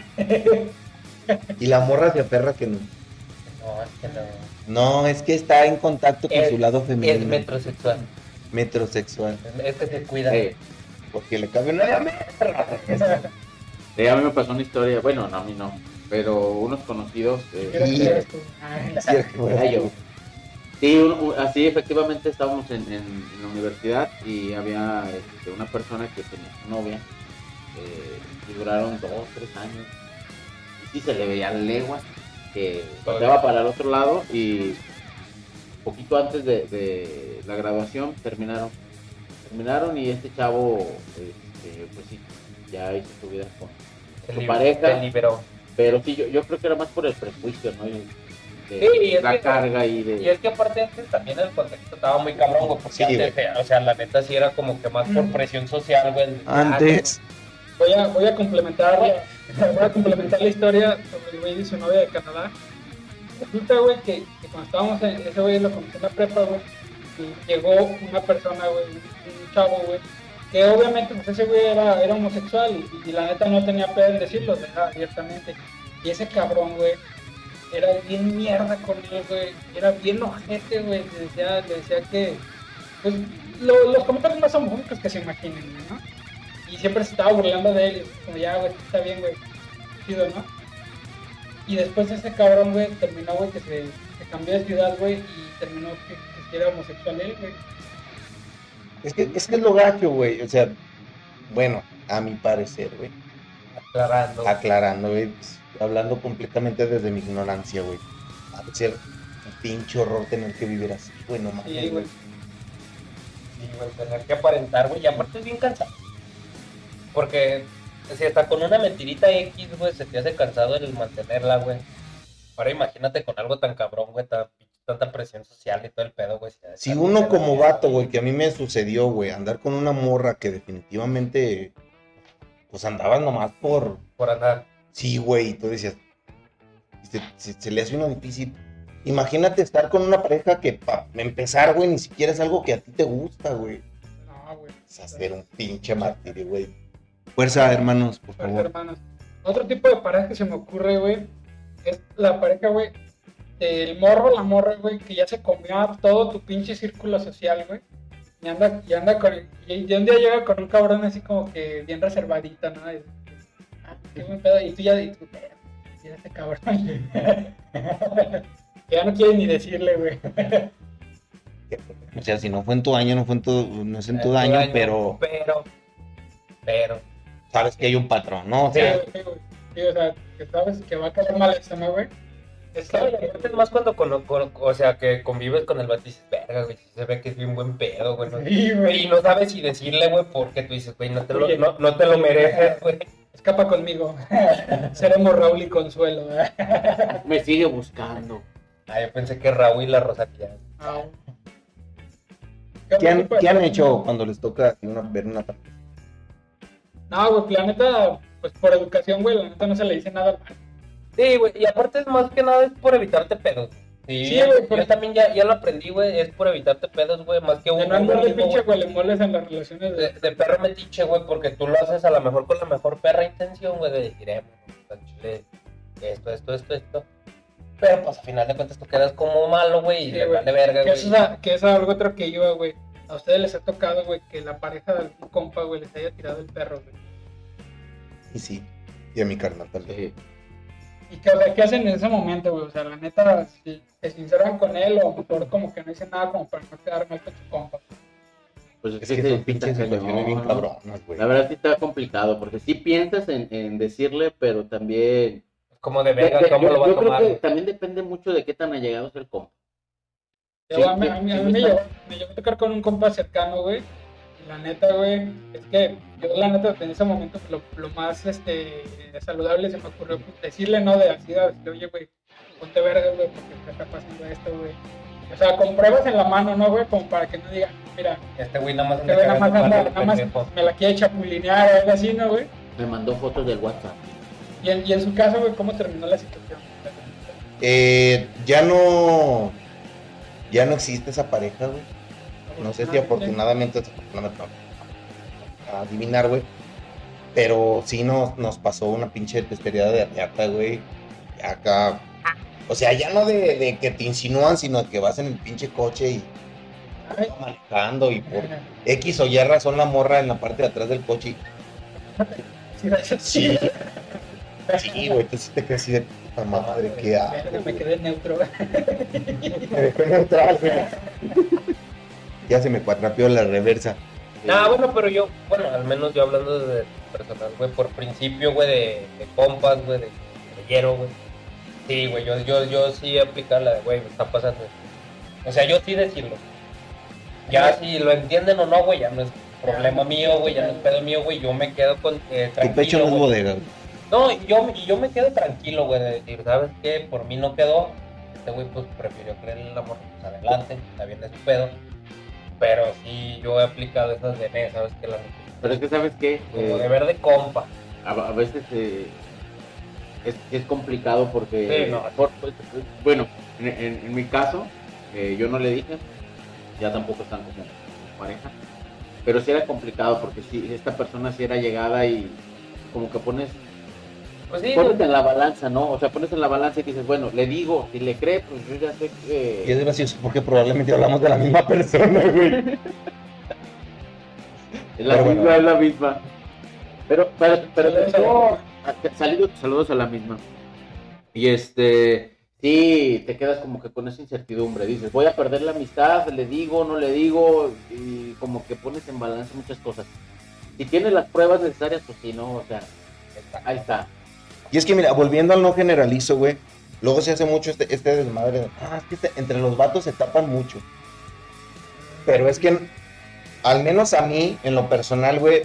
Y la morra se aferra que no. No, es que no. No, es que está en contacto con Es- su lado Es femenino. metrosexual. Metrosexual. Es que se cuida. Sí. Porque le cabe una diametra. Sí, a mí me pasó una historia, bueno, no, a mí no, pero unos conocidos. eh, Sí. Sí, un- así efectivamente estábamos en, en- en la universidad y había este, una persona que tenía su novia eh, y duraron dos, tres años. Y sí se le veía leguas que volteaba para el otro lado y poquito antes de, de la graduación terminaron. Terminaron y este chavo, este, pues sí, ya hizo su vida con, Su pareja. Se liberó. pero sí, yo, yo creo que era más por el prejuicio, ¿no? Y de- Sí, y es la que- carga y de... Y es que aparte antes también el contexto estaba muy cabrón, güey, porque Sí, antes, o sea, la neta sí era como que más por Mm. presión social, güey. Antes. Voy a, voy a complementar, [LAUGHS] voy a complementar la historia sobre el güey y su novia de Canadá. Resulta, güey, que, que cuando estábamos en ese güey lo conocí en la prepa, güey, y llegó una persona, güey, un chavo, güey, que obviamente pues ese güey era, era homosexual y, la neta no tenía pedo en decirlo, lo dejaba abiertamente. Y ese cabrón, güey, era bien mierda con él, güey, era bien ojete, güey, le decía, le decía que, pues, lo- los comentarios más homofóbicos que se imaginen, ¿no? Y siempre se estaba burlando de él, como, ya, güey, está bien, güey, chido, ¿no? Y después ese cabrón, güey, terminó, güey, que se, se cambió de ciudad, güey, y terminó que, era homosexual él, güey. Es que, es que es lo gacho, güey. O sea, bueno, a mi parecer, güey. Aclarando. Aclarando, güey. Hablando completamente desde mi ignorancia, güey. A ser un pinche horror tener que vivir así, güey, no mames, Sí, güey. güey. Sí, güey, tener que aparentar, güey, y aparte es bien cansado. Porque si hasta con una mentirita X, güey, se te hace cansado el mantenerla, güey. Ahora imagínate con algo tan cabrón, güey, tan- tanta presión social y todo el pedo, güey. Si uno como vato, güey, que a mí me sucedió, güey, andar con una morra que definitivamente, pues andabas nomás por, Por andar. sí, güey, y tú decías, se, se- se le hace uno difícil. Imagínate estar con una pareja que para empezar, güey, ni siquiera es algo que a ti te gusta, güey. No, güey. Es hacer un pinche martirio, güey. Fuerza, hermanos, por Para favor. hermanos. Otro tipo de pareja que se me ocurre, güey, es la pareja, güey, del morro, la morra, güey, que ya se comió a todo tu pinche círculo social, güey. Y anda, y anda con. Y de un día llega con un cabrón así como que bien reservadito, ¿no? Y, ah, qué buen pedo. Y tú ya. Y tú, "Eh, mira este cabrón. que [LAUGHS] ya no quieres ni decirle, güey. O sea, si no fue en tu año, no fue en tu, no es en tu daño, pero Pero. Pero. sabes que hay un patrón, ¿no? O Sí, sea, güey, güey. Sí, o sea, que sabes que va a quedar mal esto, ¿no, güey? Es que es más cuando, con, con- o sea, que convives con el vato y dices, verga, güey, se ve que es bien buen pedo, güey. ¿no? Sí, güey. Y no sabes si decirle, güey, porque tú dices, güey, no te lo, Oye. no, no te lo mereces, [LAUGHS] güey. Escapa conmigo. [LAUGHS] Seremos Raúl y Consuelo. [LAUGHS] Me sigue buscando. Ah, yo pensé que Raúl y la Rosalía. Ah. ¿qué han, qué han hecho cuando les toca una- ver una? No, güey, la neta, pues por educación, güey, la neta no se le dice nada mal. Sí, güey, y aparte es más que nada es por evitarte pedos. Sí, Sí, güey, por- yo también ya, ya lo aprendí, güey, es por evitarte pedos, güey, más que De un no andar de mismo, pinche güey, huelemoles en las relaciones de, de... de perro metiche, güey, porque tú lo haces a lo mejor con la mejor perra intención, güey, de decir, eh, chile, esto, esto, esto, esto. Pero pues al final de cuentas tú quedas como malo, güey, y Sí, le güey. vale verga, Que güey. eso, es a- que eso es algo otro que iba, güey. A ustedes les ha tocado, güey, que la pareja de algún compa, güey, les haya tirado el perro, güey. Y sí. Y a mi carnal también. Sí. Y que, o sea, ¿qué hacen en ese momento, güey? O sea, la neta, si se sinceran con él o mejor como que no dicen nada como para no quedar mal con su compa. Pues Es que sí, son pinches situaciones bien cabronas, güey. La verdad sí está complicado, porque sí piensas en, en decirle, pero también... Como de verga, ¿cómo yo lo va a yo creo tomar? que también depende mucho de qué tan allegado es el compa. A mí, sí, a mí- a me, llegó, me llegó a tocar con un compa cercano, güey. La neta, güey, es que yo la neta en ese momento lo, lo más este, saludable se me ocurrió pues, decirle, ¿no? De así, de decirle, oye, güey, ponte verga, güey, porque te está pasando esto, güey. O sea, con pruebas en la mano, ¿no, güey? Como para que no digan, mira, Este güey nada más este anda güey nada más, anda- nada más me la quiere chapulinear o algo así, ¿no, güey? Me mandó fotos del WhatsApp. Y en, y en su caso, güey, ¿cómo terminó la situación? Eh, ya no. Ya no existe esa pareja, güey. No sé si afortunadamente adivinar, güey. Pero sí nos, nos pasó una pinche despedida de riata, güey. Acá. O sea, ya no de, de que te insinúan, sino que vas en el pinche coche y Ay, manejando y por X o Y razón la morra en la parte de atrás del coche. sí, sí. Sí, güey, entonces te quedas así de puta madre, ¿qué hago? Me quedé neutro, güey. Me dejó neutral, güey. Ya se me cuatrapeó la reversa. Ah, bueno, pero yo, bueno, al menos yo hablando de personal, güey, por principio, güey, de, de compas, güey, de, hierro, güey. Sí, güey, yo, yo, yo sí aplicar la de, güey, me está pasando. esto. O sea, yo sí decirlo. Ya si lo entienden o no, güey, ya no es problema mío, güey, ya no es pedo mío, güey, yo me quedo con, eh, Tu pecho tranquilo, no es güey. bodega. No, yo, yo me quedo tranquilo, güey, de decir, ¿sabes qué? Por mí no quedó. Este güey, pues, prefirió creer en el amor, pues, adelante, está bien de su pedo. Pero sí, yo he aplicado esas de, "Ne, ¿sabes qué? La neta, Pero es que, ¿sabes qué? como Eh, de ver de compa. a, a veces eh, es, es complicado porque, Sí, no. por- pues, bueno, en, en- en mi caso, eh, yo no le dije, ya tampoco están como pareja, pero sí era complicado porque si esta persona sí era llegada y como que pones, Pues sí, pones en la balanza, ¿no? O sea, pones en la balanza y dices, bueno, le digo, si le cree, pues yo ya sé Y es que... gracioso porque probablemente hablamos de la misma persona, güey. Es la Pero misma, bueno. es la misma. Pero, pero, pero, Saludos a no, saludos, saludos a la misma. Y este, sí, te quedas como que con esa incertidumbre. Dices, voy a perder la amistad, le digo, no le digo, y como que pones en balance muchas cosas. Si tienes las pruebas necesarias, pues sí, no, o sea, ahí está. Y es que, mira, volviendo al no generalizo, güey. Luego se hace mucho este, este desmadre. de, Ah, es que este- entre los vatos se tapan mucho. Pero es que, al menos a mí, en lo personal, güey,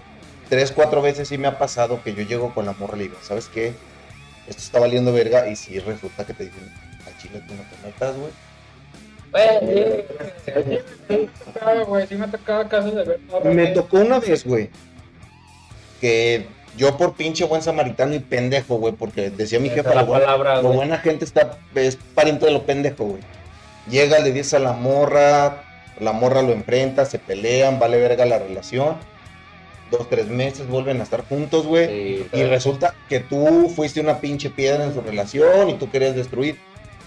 tres, cuatro veces sí me ha pasado que yo llego con la morra ¿sabes qué? Esto está valiendo verga. Y si resulta que te dicen, al chile tú no te metas, güey. Güey, sí. Sí, me sí tocó una vez, güey, que yo por pinche buen samaritano y pendejo, güey, porque decía mi Esa jefa, la palabra, lo güey. buena gente está, es pariente de lo pendejo, güey. Llega, le dice a la morra, la morra lo enfrenta, se pelean, vale verga la relación. Dos, tres meses vuelven a estar juntos, güey. Sí, Y resulta que tú fuiste una pinche piedra en su relación y tú querías destruir.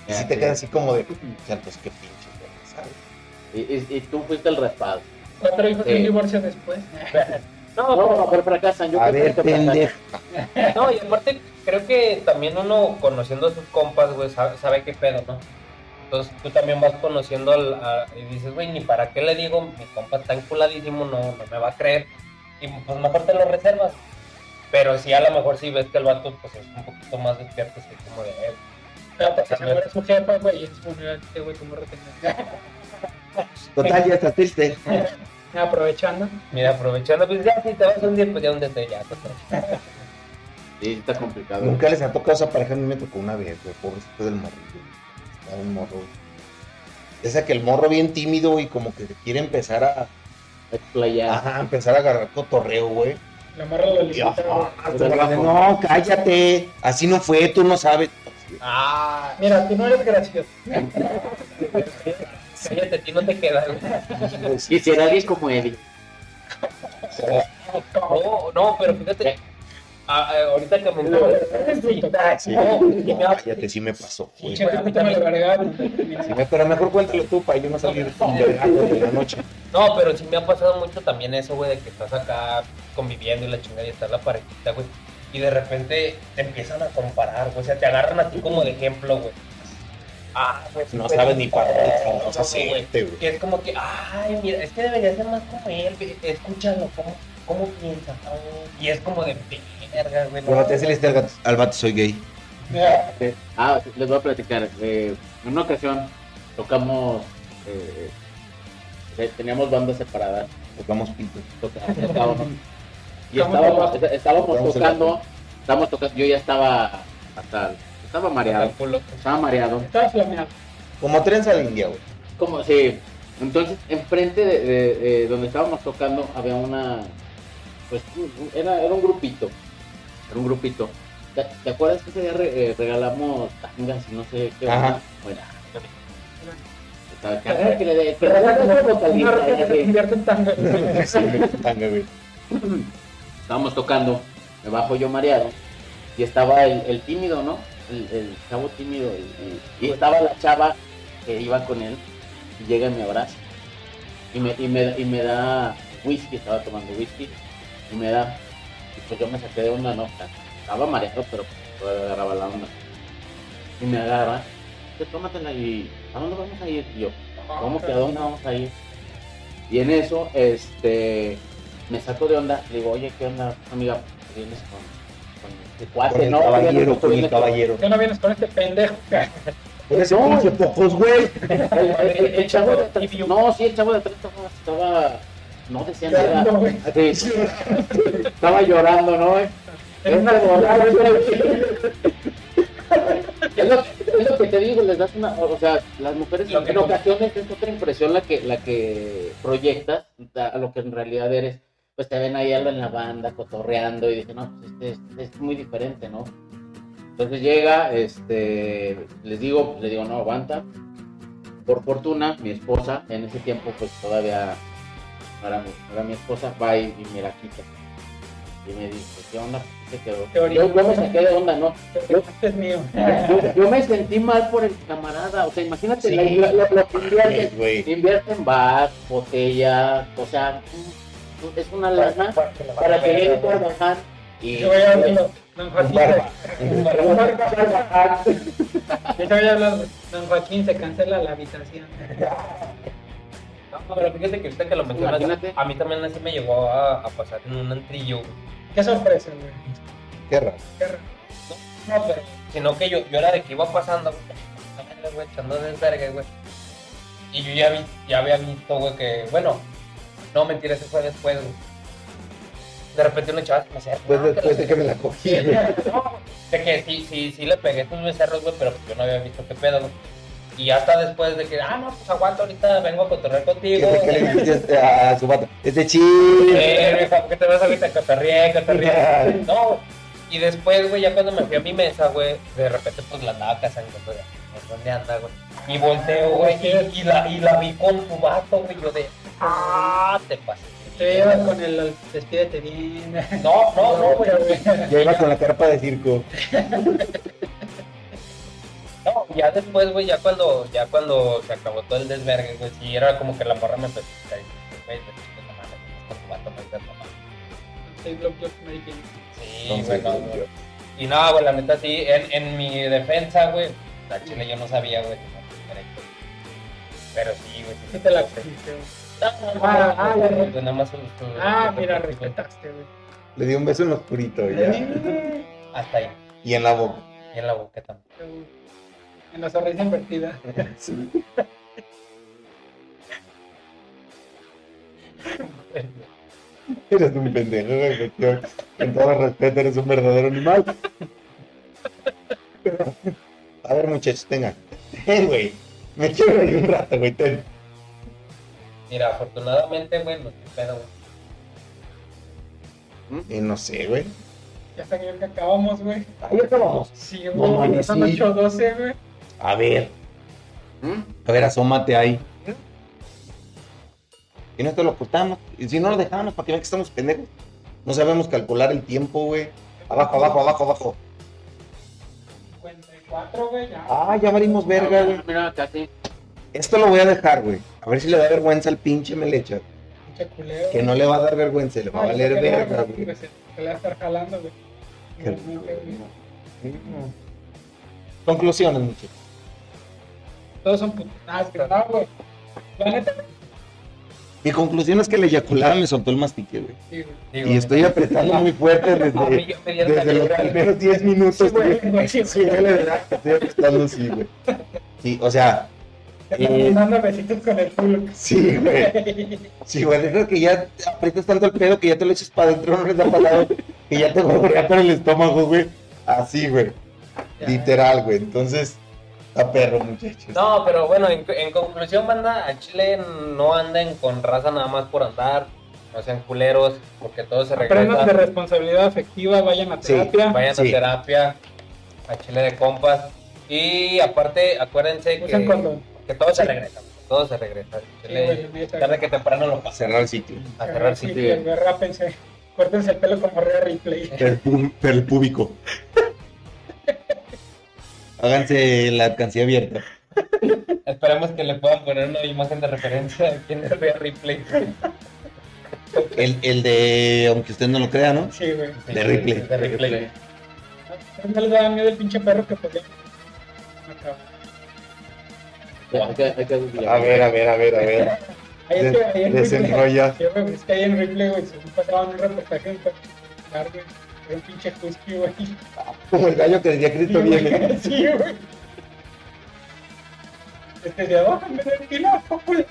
Y si te sí. quedas así como de, o sea, pues qué pinche, güey, ¿sabes? y, y- y tú fuiste el respaldo. Cuatro hijos y Sí. un divorcio después. [LAUGHS] No, No, no, pero fracasan. Yo A creo ver, pendeja. No, y aparte creo que también uno conociendo a sus compas, güey, sabe, sabe qué pedo, ¿no? Entonces tú también vas conociendo al, a- y dices, güey, ni para qué le digo, mi compa está enculadísimo, no, no me va a creer. Y pues mejor te lo reservas. Pero si a lo mejor sí ves que el vato pues es un poquito más despierto, así como de, eh, Pero pues se muere su jefa, güey, y en su funeral, este güey, como [LAUGHS] retener. Total, ya está triste. [LAUGHS] Aprovechando. mira, aprovechando, pues ya si te vas un día, pues ya un día te ya, pues, Sí, está complicado. Nunca les ha tocado esa pareja, a mí me tocó una vez, güey, pobrecito del morro. Estaba un morro. Esa que el morro bien tímido y como que quiere empezar a, Explayar. ajá, empezar a agarrar cotorreo, güey. La morra lo de, no, cállate, así no fue, tú no sabes. ah, Mira, tú no eres gracioso. [LAUGHS] cállate, a ti no te queda, güey. Quisiera alguien como Eddie. No, no, pero fíjate, Ah, ah, ahorita que me Sí. Cállate, sí me pasó, güey. Che, a mí también me lo agregaron. Sí pero mejor cuéntalo tú para yo no salir de la noche. No, pero sí me ha pasado mucho también eso, güey, de que estás acá conviviendo y la chingada y está la parejita, güey. Y de repente te empiezan a comparar, güey. O sea, te agarran a ti como de ejemplo, güey. Ah, güey. No pues, sabes ni para dónde chingados hacerte, güey. Que es como que, ay, mira, es que debería ser más como él. Escúchalo, ¿cómo, cómo piensa? Y es como de verga, güey. no. Bueno, te decirle al gato, al vato soy gay. [LAUGHS] Ah, les voy a platicar. Eh, en una ocasión tocamos, eh, eh, teníamos bandas separadas. Tocamos pito. toca- tocábamos. y estábamos, estábamos tocando, estábamos tocando, yo ya estaba hasta, estaba mareado, estaba mareado. Estaba flameado. Como trenza la india, güey. Como sí. Entonces, enfrente de, de- de donde estábamos tocando había una. Pues era, era un grupito. Era un grupito. ¿Te, te acuerdas que ese día re- eh, regalamos tangas y no sé qué? Ajá. onda? Bueno. Que- le tanga. [LAUGHS] Estábamos tocando, me bajo yo mareado. Y estaba el, el tímido, ¿no? El, el chavo tímido. y estaba la chava que iba con él. Y llega y me abraza. Y me, y me, y me da whisky, estaba tomando whisky. Y me da. Y pues yo me saqué de onda, ¿no? Estaba mareado, pero todavía agarraba la onda. Y me agarra. "Que Tómatela y. ¿A dónde vamos a ir? Y yo, ¿cómo que a dónde vamos a ir? Y en eso, este, me saco de onda, le digo, oye, ¿qué onda, amiga? ¿Vienes con, con este el no? caballero, con el caballero. Ya no vienes con este pendejo. [LAUGHS] Con ese No. pinche pocos, güey. [LAUGHS] El, el- el- el [LAUGHS] chavo de atrás, no, sí, el chavo de atrás estaba, estaba no decía nada. Sí, estaba llorando, ¿no? En una Es lo, es lo que te digo, les das una, o sea, las mujeres Lo que en ocasiones es otra impresión la que, la que proyectas a lo que en realidad eres. Pues te ven ahí algo en la banda, cotorreando, y dicen, no, pues este es, es muy diferente, ¿no? Entonces llega, este, les digo, pues, les digo, no, aguanta. Por fortuna, mi esposa, en ese tiempo, pues todavía no era mi, no era mi esposa, va y, y me la quita. Y me dice, ¿qué onda? ¿Qué se quedó? Yo, yo me saqué de onda, ¿no? Yo, Este es mío. yo, yo me sentí mal por el camarada, o sea, imagínate Sí. la- la- lo, lo que invierte, invierte en bar, botella, o sea, es una lana para que llegue a trabajar y Yo voy a hablarlo. Don Joaquín. Barba. Yo voy a hablar. Don Joaquín se cancela la habitación. No, pero fíjate que ahorita que lo mencionas, a mí también así me llegó a, a pasar en un antrillo. Qué sorpresa, güey. Qué raro. Qué raro. No, pero, sino que yo, yo era de que iba pasando, güey, güey, echando desvergue, güey. Y yo ya, vi, ya había visto, güey, que, bueno, no, mentira, ese fue después, güey. De repente una chava se me acerca. Pues "No, que después la- de que me la cogí, güey. No, de que sí, sí, sí le pegué estos becerros, güey, pero yo no había visto qué pedo, güey. Y hasta después de que, ah, no, pues aguanta, ahorita vengo a cotorrear contigo. ¿Qué le [LAUGHS] dijiste a, su vato? Es de. Eh, mijo, ¿por qué te vas ahorita? Cotorreé, cotorreé. No, y después, güey, ya cuando me fui a mi mesa, güey, de repente pues la andaba cazando, güey. ¿Por ¿Dónde anda, güey? Y volteo, güey, y, y la, y la vi con tu vato, güey, yo de, ah, te pasé. Te llevas con el despídete bien. [LAUGHS] No, no, no, güey. [LAUGHS] Ya iba con la carpa de circo. No, ya después, güey, ya cuando, ya cuando se acabó todo el desvergue, güey, sí, era como que la morra me empezó a decir, güey. Sí, Entonces, güey, no, güey. Y no, güey, la neta sí, en, en mi defensa, güey, la chile yo no sabía, güey. Pero sí, güey. Sí te la cogiste, güey. No, no, no, Ah, ah, sus- Ah, sus- mira, respetaste, güey. Le di un beso en lo oscurito ya. Hasta ahí, Y en la boca. y en la boca también. En la sonrisa invertida. [LAUGHS] Sí. [LAUGHS] Eres un pendejo, güey. Con todo respeto, eres un verdadero animal. [LAUGHS] A ver, muchachos, tengan. Ten, [LAUGHS] güey. Me quiero reír un rato, güey. Ten. Mira, afortunadamente, güey, no te pedo, güey. Y no sé, güey. Ya hasta que acabamos, güey. Ahí acabamos. Sí, No güey. mames, Son sí. 8-12, güey. A ver. ¿Mm? A ver, asómate ahí. Y no te lo ocultamos. Y si no lo dejamos, para que vean que estamos pendejos. No sabemos calcular el tiempo, güey. Abajo, abajo, abajo, abajo. 54, güey, ya. Ah, ya varimos verga, güey. Mira, casi. Esto lo voy a dejar, güey. A ver si le da vergüenza al pinche Melecha. Pinche culero. Que no le va a dar vergüenza, le va a valer verga, güey. Se se le va a estar jalando, güey. Qué No, no, güey. Conclusiones, muchachos. Todos son putos. Ah, güey. La neta, Mi conclusión es que la eyaculada me soltó el mastique, güey. sí, güey. Sí, Y estoy apretando muy fuerte [LAUGHS] A desde, desde los primeros 10 minutos. Sí, sí, la verdad, que estoy apretando así, güey. Sí, o sea, Eh. Dando besitos con el culo. sí, güey. Sí, güey, creo que ya aprietas tanto el pedo que ya te lo echas para adentro, no les ha pasado, que ya te gorgorea por el estómago, güey. Así, güey. Literal, güey. Entonces, a perro, muchachos. No, pero bueno, en, en conclusión, banda, a Chile no anden con raza nada más por andar, no sean culeros, porque todo se Aprendan de regresa. responsabilidad afectiva, vayan a Sí, terapia. Vayan Sí. a terapia, a Chile de compas. Y aparte, acuérdense que, que todo se Sí. regresa, todo se regresa. Sí, Chile, neta, tarde que temprano lo pasa. Cerrar el sitio. A cerrar Sí, sitio. rápense. Córtense el pelo como Rhea Replay. El, el púbico. Háganse la alcancía abierta. Esperemos que le puedan poner una imagen de referencia aquí en el Real Replay. El, el de, aunque usted no lo crea, ¿no? Sí, güey. De Ripley. De Ripley. No les da miedo el pinche perro que podía. Hay que, hay que A ver, a ver, a ver, a ver. Ahí es que ahí en Ripley. Desenrolla. Es que ahí en Ripley, güey, se pasaban un reportaje en un pinche husky, güey. Como el gallo que decía Cristo Sí, viene. güey, [LAUGHS] Sí, güey. Este de abajo, en vez de tinaco, güey.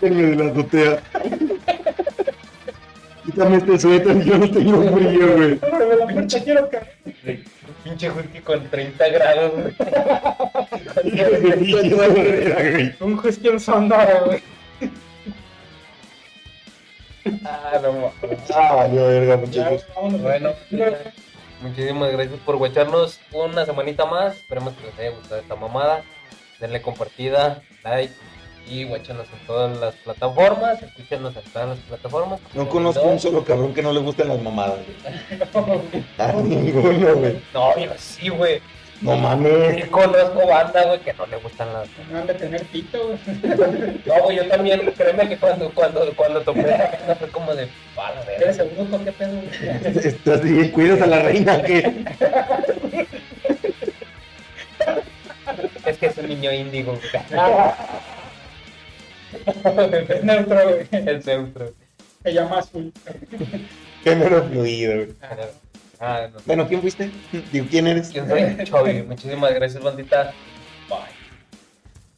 Denme de la azotea. Quítame este suéter, yo no tengo frío, güey. Ábreme la puerta, quiero caer. Un pinche husky con 30 grados, güey. [LAUGHS] Hijo de pinche barrera, güey. Un husky en Sonora, güey. Ah, valió verga, Ya, muchachos. vámonos. Bueno, muchísimas gracias por guacharnos una semanita más. Esperemos que les haya gustado esta mamada. Denle compartida, like y guachanos en todas las plataformas. Escúchenos en todas las plataformas. No conozco un solo cabrón que no le gusten las mamadas, güey. A [LAUGHS] ninguno, güey. No, yo sí, güey. No mames. Sí conozco banda, güey, que no le gustan las. No han de tener pito, güey. No, güey, yo también. Créeme que cuando, cuando, cuando tomé esa vaina fue como de. Para ¿Eres seguro con qué pedo, güey? Estás bien, cuidas a la reina, que Es que es un niño índigo. Es neutro, güey. Es neutro. Se llama azul. género fluido, güey. Ah, no. Bueno, ¿quién fuiste? [LAUGHS] Digo, ¿quién eres? ¿Quién soy? Chovy. Muchísimas gracias, bandita. Bye.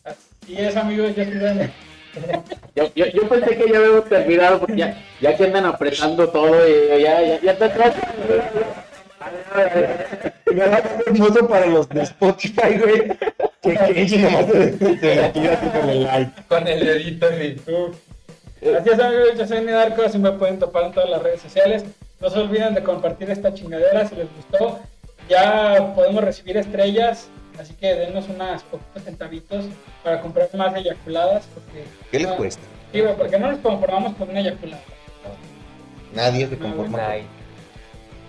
Así es, amigos, yo soy Dani. [LAUGHS] Yo, yo, yo pensé que ya habíamos terminado porque ya, ya que andan apretando todo y ya, ya, ya está todo. Me da hermoso para los de Spotify, güey. Que Kenji nomás te, te con el like. Con el dedito. Así es, amigos, yo soy Nidarko, así me pueden topar en todas las redes sociales. No se olviden de compartir esta chingadera si les gustó. Ya podemos recibir estrellas, así que denos unas poquitos centavitos para comprar más eyaculadas. Porque, ¿Qué les no- cuesta? Sí, güey, porque no nos conformamos con una eyaculada. Nadie se conforma. De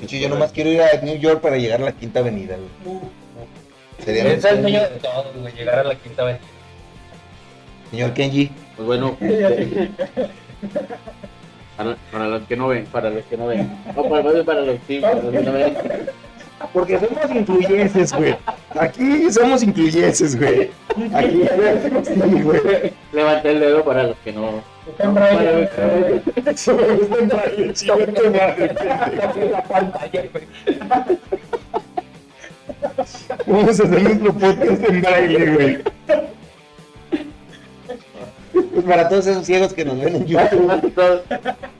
hecho, yo nomás quiero ir a New York para llegar a la quinta avenida, güey. Uf. Sería Es el sueño de todos, güey, llegar a la quinta vez. Señor Kenji. Pues bueno. [LAUGHS] para, para los que no ven, para los que no ven. No, para, para los sí, para los que no ven. Porque somos incluyenses, güey. Aquí somos incluyenses, güey. Aquí sí, güey. Levanté el dedo para los que no. Está en braille, Para güey. los que no ven. Eso me gusta en braille, chico, tu madre, pendejo. la pantalla, güey. Vamos a hacer nuestro podcast en braille, güey. [LAUGHS] Para todos esos ciegos que nos ven en YouTube.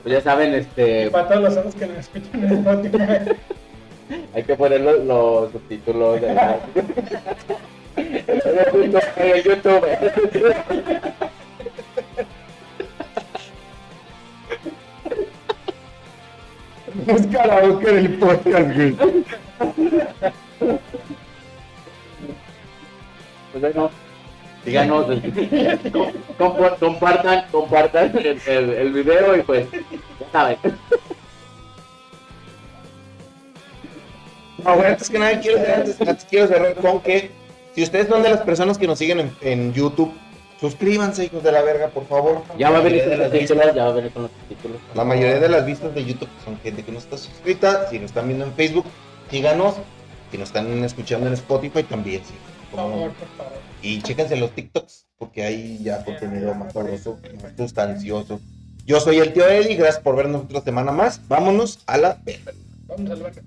Pues ya saben, Y este, para todos los otros que nos escuchan en Spotify. hay que poner los, los subtítulos. de la- En YouTube. Es karaoke del podcast, güey. Pues bueno, Díganos, [LAUGHS] com- com- compartan, compartan el, el, el video y pues, ya saben. No, antes que nada quiero, antes, antes quiero cerrar con que si ustedes son de las personas que nos siguen en, en YouTube, suscríbanse, hijos de la verga, por favor. Ya va a La venir mayoría de con los las títulos, vistas- ya va a venir con los títulos. La mayoría de las vistas de YouTube son gente que no está suscrita. Si nos están viendo en Facebook, síganos. Si nos están escuchando en Spotify, también sí. Por favor, por favor. Y chéquense los TikToks, porque hay ya contenido más sabroso, más sustancioso. Yo soy el tío Eddie, gracias por vernos otra semana más. Vámonos a la verga. Vamos al verga.